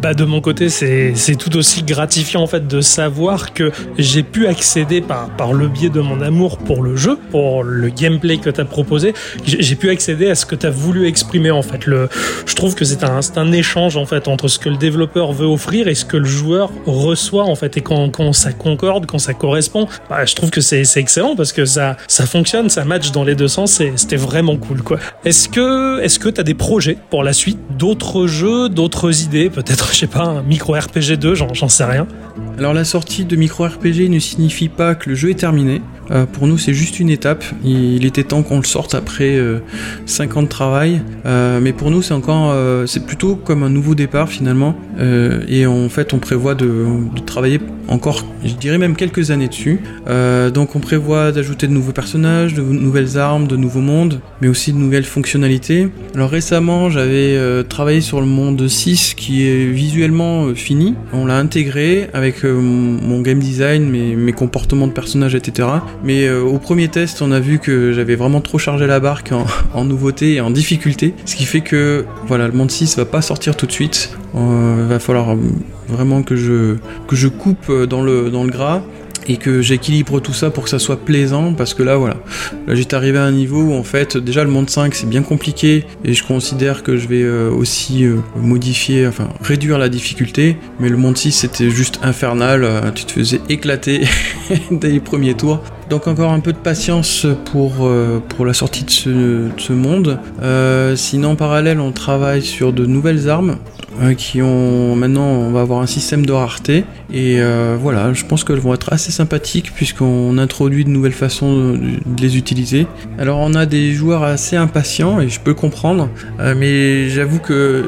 Bah de mon côté, c'est tout aussi gratifiant en fait de savoir que j'ai pu accéder par, le biais de mon amour pour le jeu, pour le gameplay que tu as proposé, j'ai pu accéder à ce que tu as voulu exprimer en fait. Le, je trouve que c'est un, un échange en fait entre ce que le développeur veut offrir et ce que le joueur reçoit en fait. Et quand, ça concorde, quand ça correspond, bah, je trouve que c'est excellent parce que ça, ça fonctionne, ça match dans les deux sens et c'était vraiment cool quoi. Est-ce que est-ce que tu as des projets pour la suite, d'autres jeux, d'autres idées, peut-être je sais pas, un micro RPG 2, j'en sais rien. Alors la sortie de micro RPG ne signifie pas que le jeu est terminé. Euh, pour nous, c'est juste une étape. Il était temps qu'on le sorte après 5 ans de travail. Euh, mais pour nous, c'est encore, euh, c'est plutôt comme un nouveau départ finalement. Euh, et en fait, on prévoit de travailler encore, je dirais même quelques années dessus. Euh, donc, on prévoit d'ajouter de nouveaux personnages, de nouvelles armes, de nouveaux mondes, mais aussi de nouvelles fonctionnalités. Alors récemment, j'avais euh, travaillé sur le monde 6 qui est visuellement euh, fini. On l'a intégré avec mon game design, mes, mes comportements de personnages, etc. Mais au premier test, on a vu que j'avais vraiment trop chargé la barque en, en nouveautés et en difficulté. Ce qui fait que voilà, le monde 6 va pas sortir tout de suite. Va falloir vraiment que je, que je coupe euh, dans le, dans le gras et que j'équilibre tout ça pour que ça soit plaisant parce que là voilà. Là j'étais arrivé à un niveau où en fait déjà le monde 5 c'est bien compliqué et je considère que je vais euh, aussi euh, modifier enfin réduire la difficulté. Mais le monde 6 c'était juste infernal tu te faisais éclater dès les premiers tours. Donc encore un peu de patience pour, pour la sortie de ce, de ce monde. Sinon en parallèle on travaille sur de nouvelles armes euh, qui ont maintenant on va avoir un système de rareté et euh, voilà je pense qu'elles vont être assez sympathiques puisqu'on introduit de nouvelles façons de, les utiliser. Alors on a des joueurs assez impatients et je peux comprendre euh, mais j'avoue que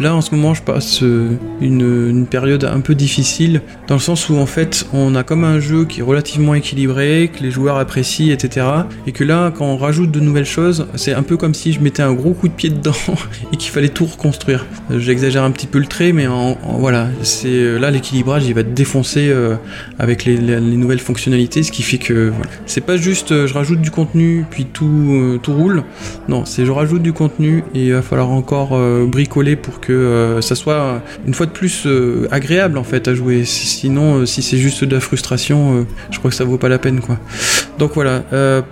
là en ce moment je passe une, une période un peu difficile dans le sens où en fait on a comme un jeu qui est relativement équilibré, que les joueurs apprécient, etc. Et que là, quand on rajoute de nouvelles choses, c'est un peu comme si je mettais un gros coup de pied dedans et qu'il fallait tout reconstruire. Euh, Un petit peu le trait, mais en, voilà, c'est euh, là l'équilibrage, il va être défoncé euh, avec les, les- les nouvelles fonctionnalités, ce qui fait que voilà. c'est pas juste euh, je rajoute du contenu puis tout tout roule. Non, c'est je rajoute du contenu et il va falloir encore bricoler pour que ça soit une fois de plus agréable en fait à jouer. Sinon, si c'est juste de la frustration, je crois que ça vaut pas la peine quoi. Donc voilà,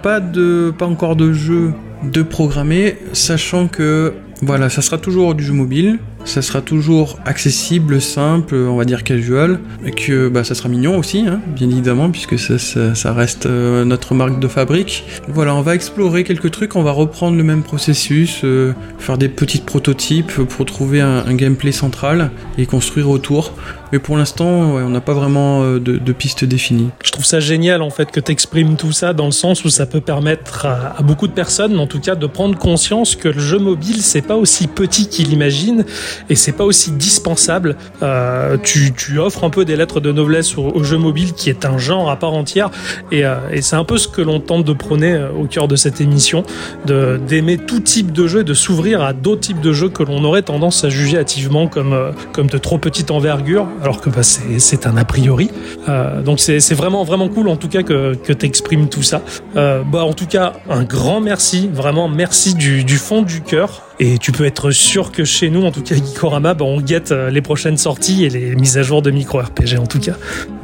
pas de, pas encore de jeu de programmer, sachant que voilà, ça sera toujours du jeu mobile, ça sera toujours accessible, simple, on va dire casual, et que bah, ça sera mignon aussi, hein, bien évidemment, puisque ça, reste euh, notre marque de fabrique. Voilà, on va explorer quelques trucs, on va reprendre le même processus, euh, faire des petits prototypes pour trouver un gameplay central et construire autour. Mais pour l'instant, on n'a pas vraiment euh, de, de piste définie. Je trouve ça génial en fait que tu exprimes tout ça dans le sens où ça peut permettre à, beaucoup de personnes, en tout cas, de prendre conscience que le jeu mobile c'est pas aussi petit qu'il imagine et c'est pas aussi dispensable. Euh, tu, offres un peu des lettres de noblesse au, jeu mobile qui est un genre à part entière et, euh, c'est un peu ce que l'on tente de prôner au cœur de cette émission, d'aimer tout type de jeu et de s'ouvrir à d'autres types de jeux que l'on aurait tendance à juger hâtivement comme comme de trop petite envergure, alors que bah, c'est un a priori. Euh, donc c'est vraiment vraiment cool en tout cas que, que tu exprimes tout ça. Euh, bah en tout cas un grand merci, vraiment merci du, fond du cœur. Et tu peux être sûr que chez nous, en tout cas Geekorama, bah, on guette euh, les prochaines sorties et les mises à jour de micro RPG en tout cas.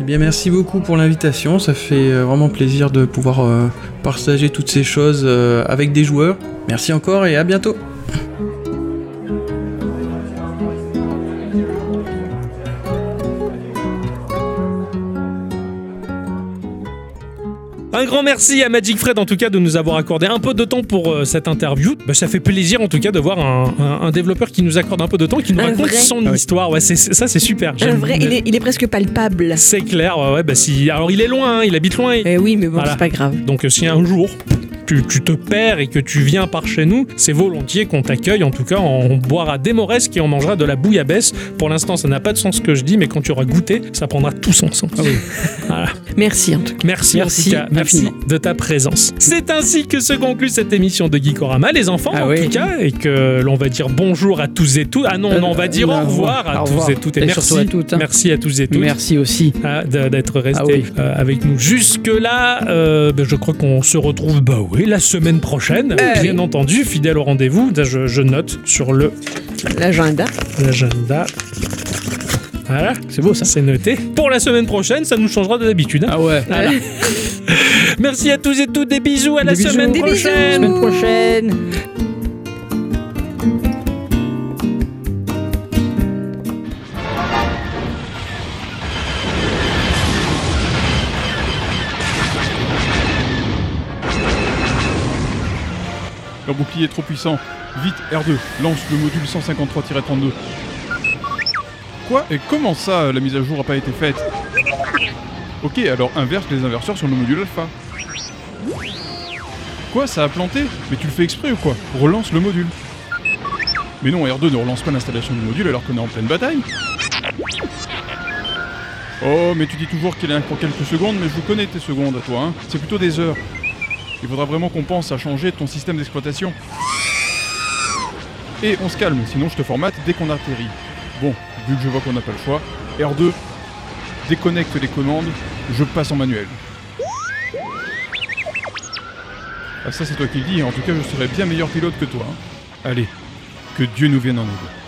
Eh bien, merci beaucoup pour l'invitation. Ça fait vraiment plaisir de pouvoir partager toutes ces choses avec des joueurs. Merci encore et à bientôt. Un grand merci à Magic Fred en tout cas de nous avoir accordé un peu de temps pour euh, cette interview. Bah, ça fait plaisir en tout cas de voir un, un- un développeur qui nous accorde un peu de temps, qui nous Un raconte vrai. son histoire. Ouais, ça c'est super. Un J'aime- vrai, il est, il est presque palpable. C'est clair, ouais, ouais, bah si. Alors il est loin, hein, il habite loin. Eh oui, mais bon, Voilà. c'est pas grave. Donc euh, si un jour tu, tu te perds et que tu viens par chez nous, c'est volontiers qu'on t'accueille. En tout cas, on boira des moresques et on mangera de la bouillabaisse. Pour l'instant, ça n'a pas de sens ce que je dis, mais quand tu auras goûté, ça prendra tout son sens. Voilà. Merci en tout cas. Merci, Merci en tout cas, merci infiniment. de ta présence. C'est ainsi que se conclut cette émission de Geekorama, les enfants Ah en oui. tout cas, et que l'on va dire bonjour à tous et toutes. Ah non, Euh, on va dire euh, au revoir à au tous revoir. et toutes et, Et merci, à toutes, hein. merci à tous et toutes. Merci aussi. Ah, d'être resté Ah oui. euh, avec nous jusque là. ben, je crois qu'on se retrouve bah oui la semaine prochaine, Eh bien oui. entendu, fidèle au rendez-vous. Je, je note sur le L'agenda. l'agenda. Voilà, C'est beau ça. c'est noté. Pour la semaine prochaine, ça nous changera de d'habitude. hein. Ah ouais. Voilà. Merci à tous et toutes, des bisous à la Des bisous. semaine Des bisous. prochaine. Semaine prochaine. Leur bouclier est trop puissant. Vite, R2, lance le module 153-32. Et comment ça, la mise à jour n'a pas été faite Ok, alors inverse les inverseurs sur le module alpha. Quoi, ça a planté? Mais tu le fais exprès ou quoi? Relance le module. Mais non, R2 ne relance pas l'installation du module alors qu'on est en pleine bataille. Oh, mais tu dis toujours qu'il est pour quelques secondes, mais je vous connais tes secondes à toi, hein. C'est plutôt des heures. Il faudra vraiment qu'on pense à changer ton système d'exploitation. Et on se calme, sinon je te formate dès qu'on atterrit. Bon, vu que je vois qu'on n'a pas le choix, R2, déconnecte les commandes, je passe en manuel. Ah ça c'est toi qui le dis, en tout cas je serai bien meilleur pilote que toi. hein. Allez, que Dieu nous vienne en aide.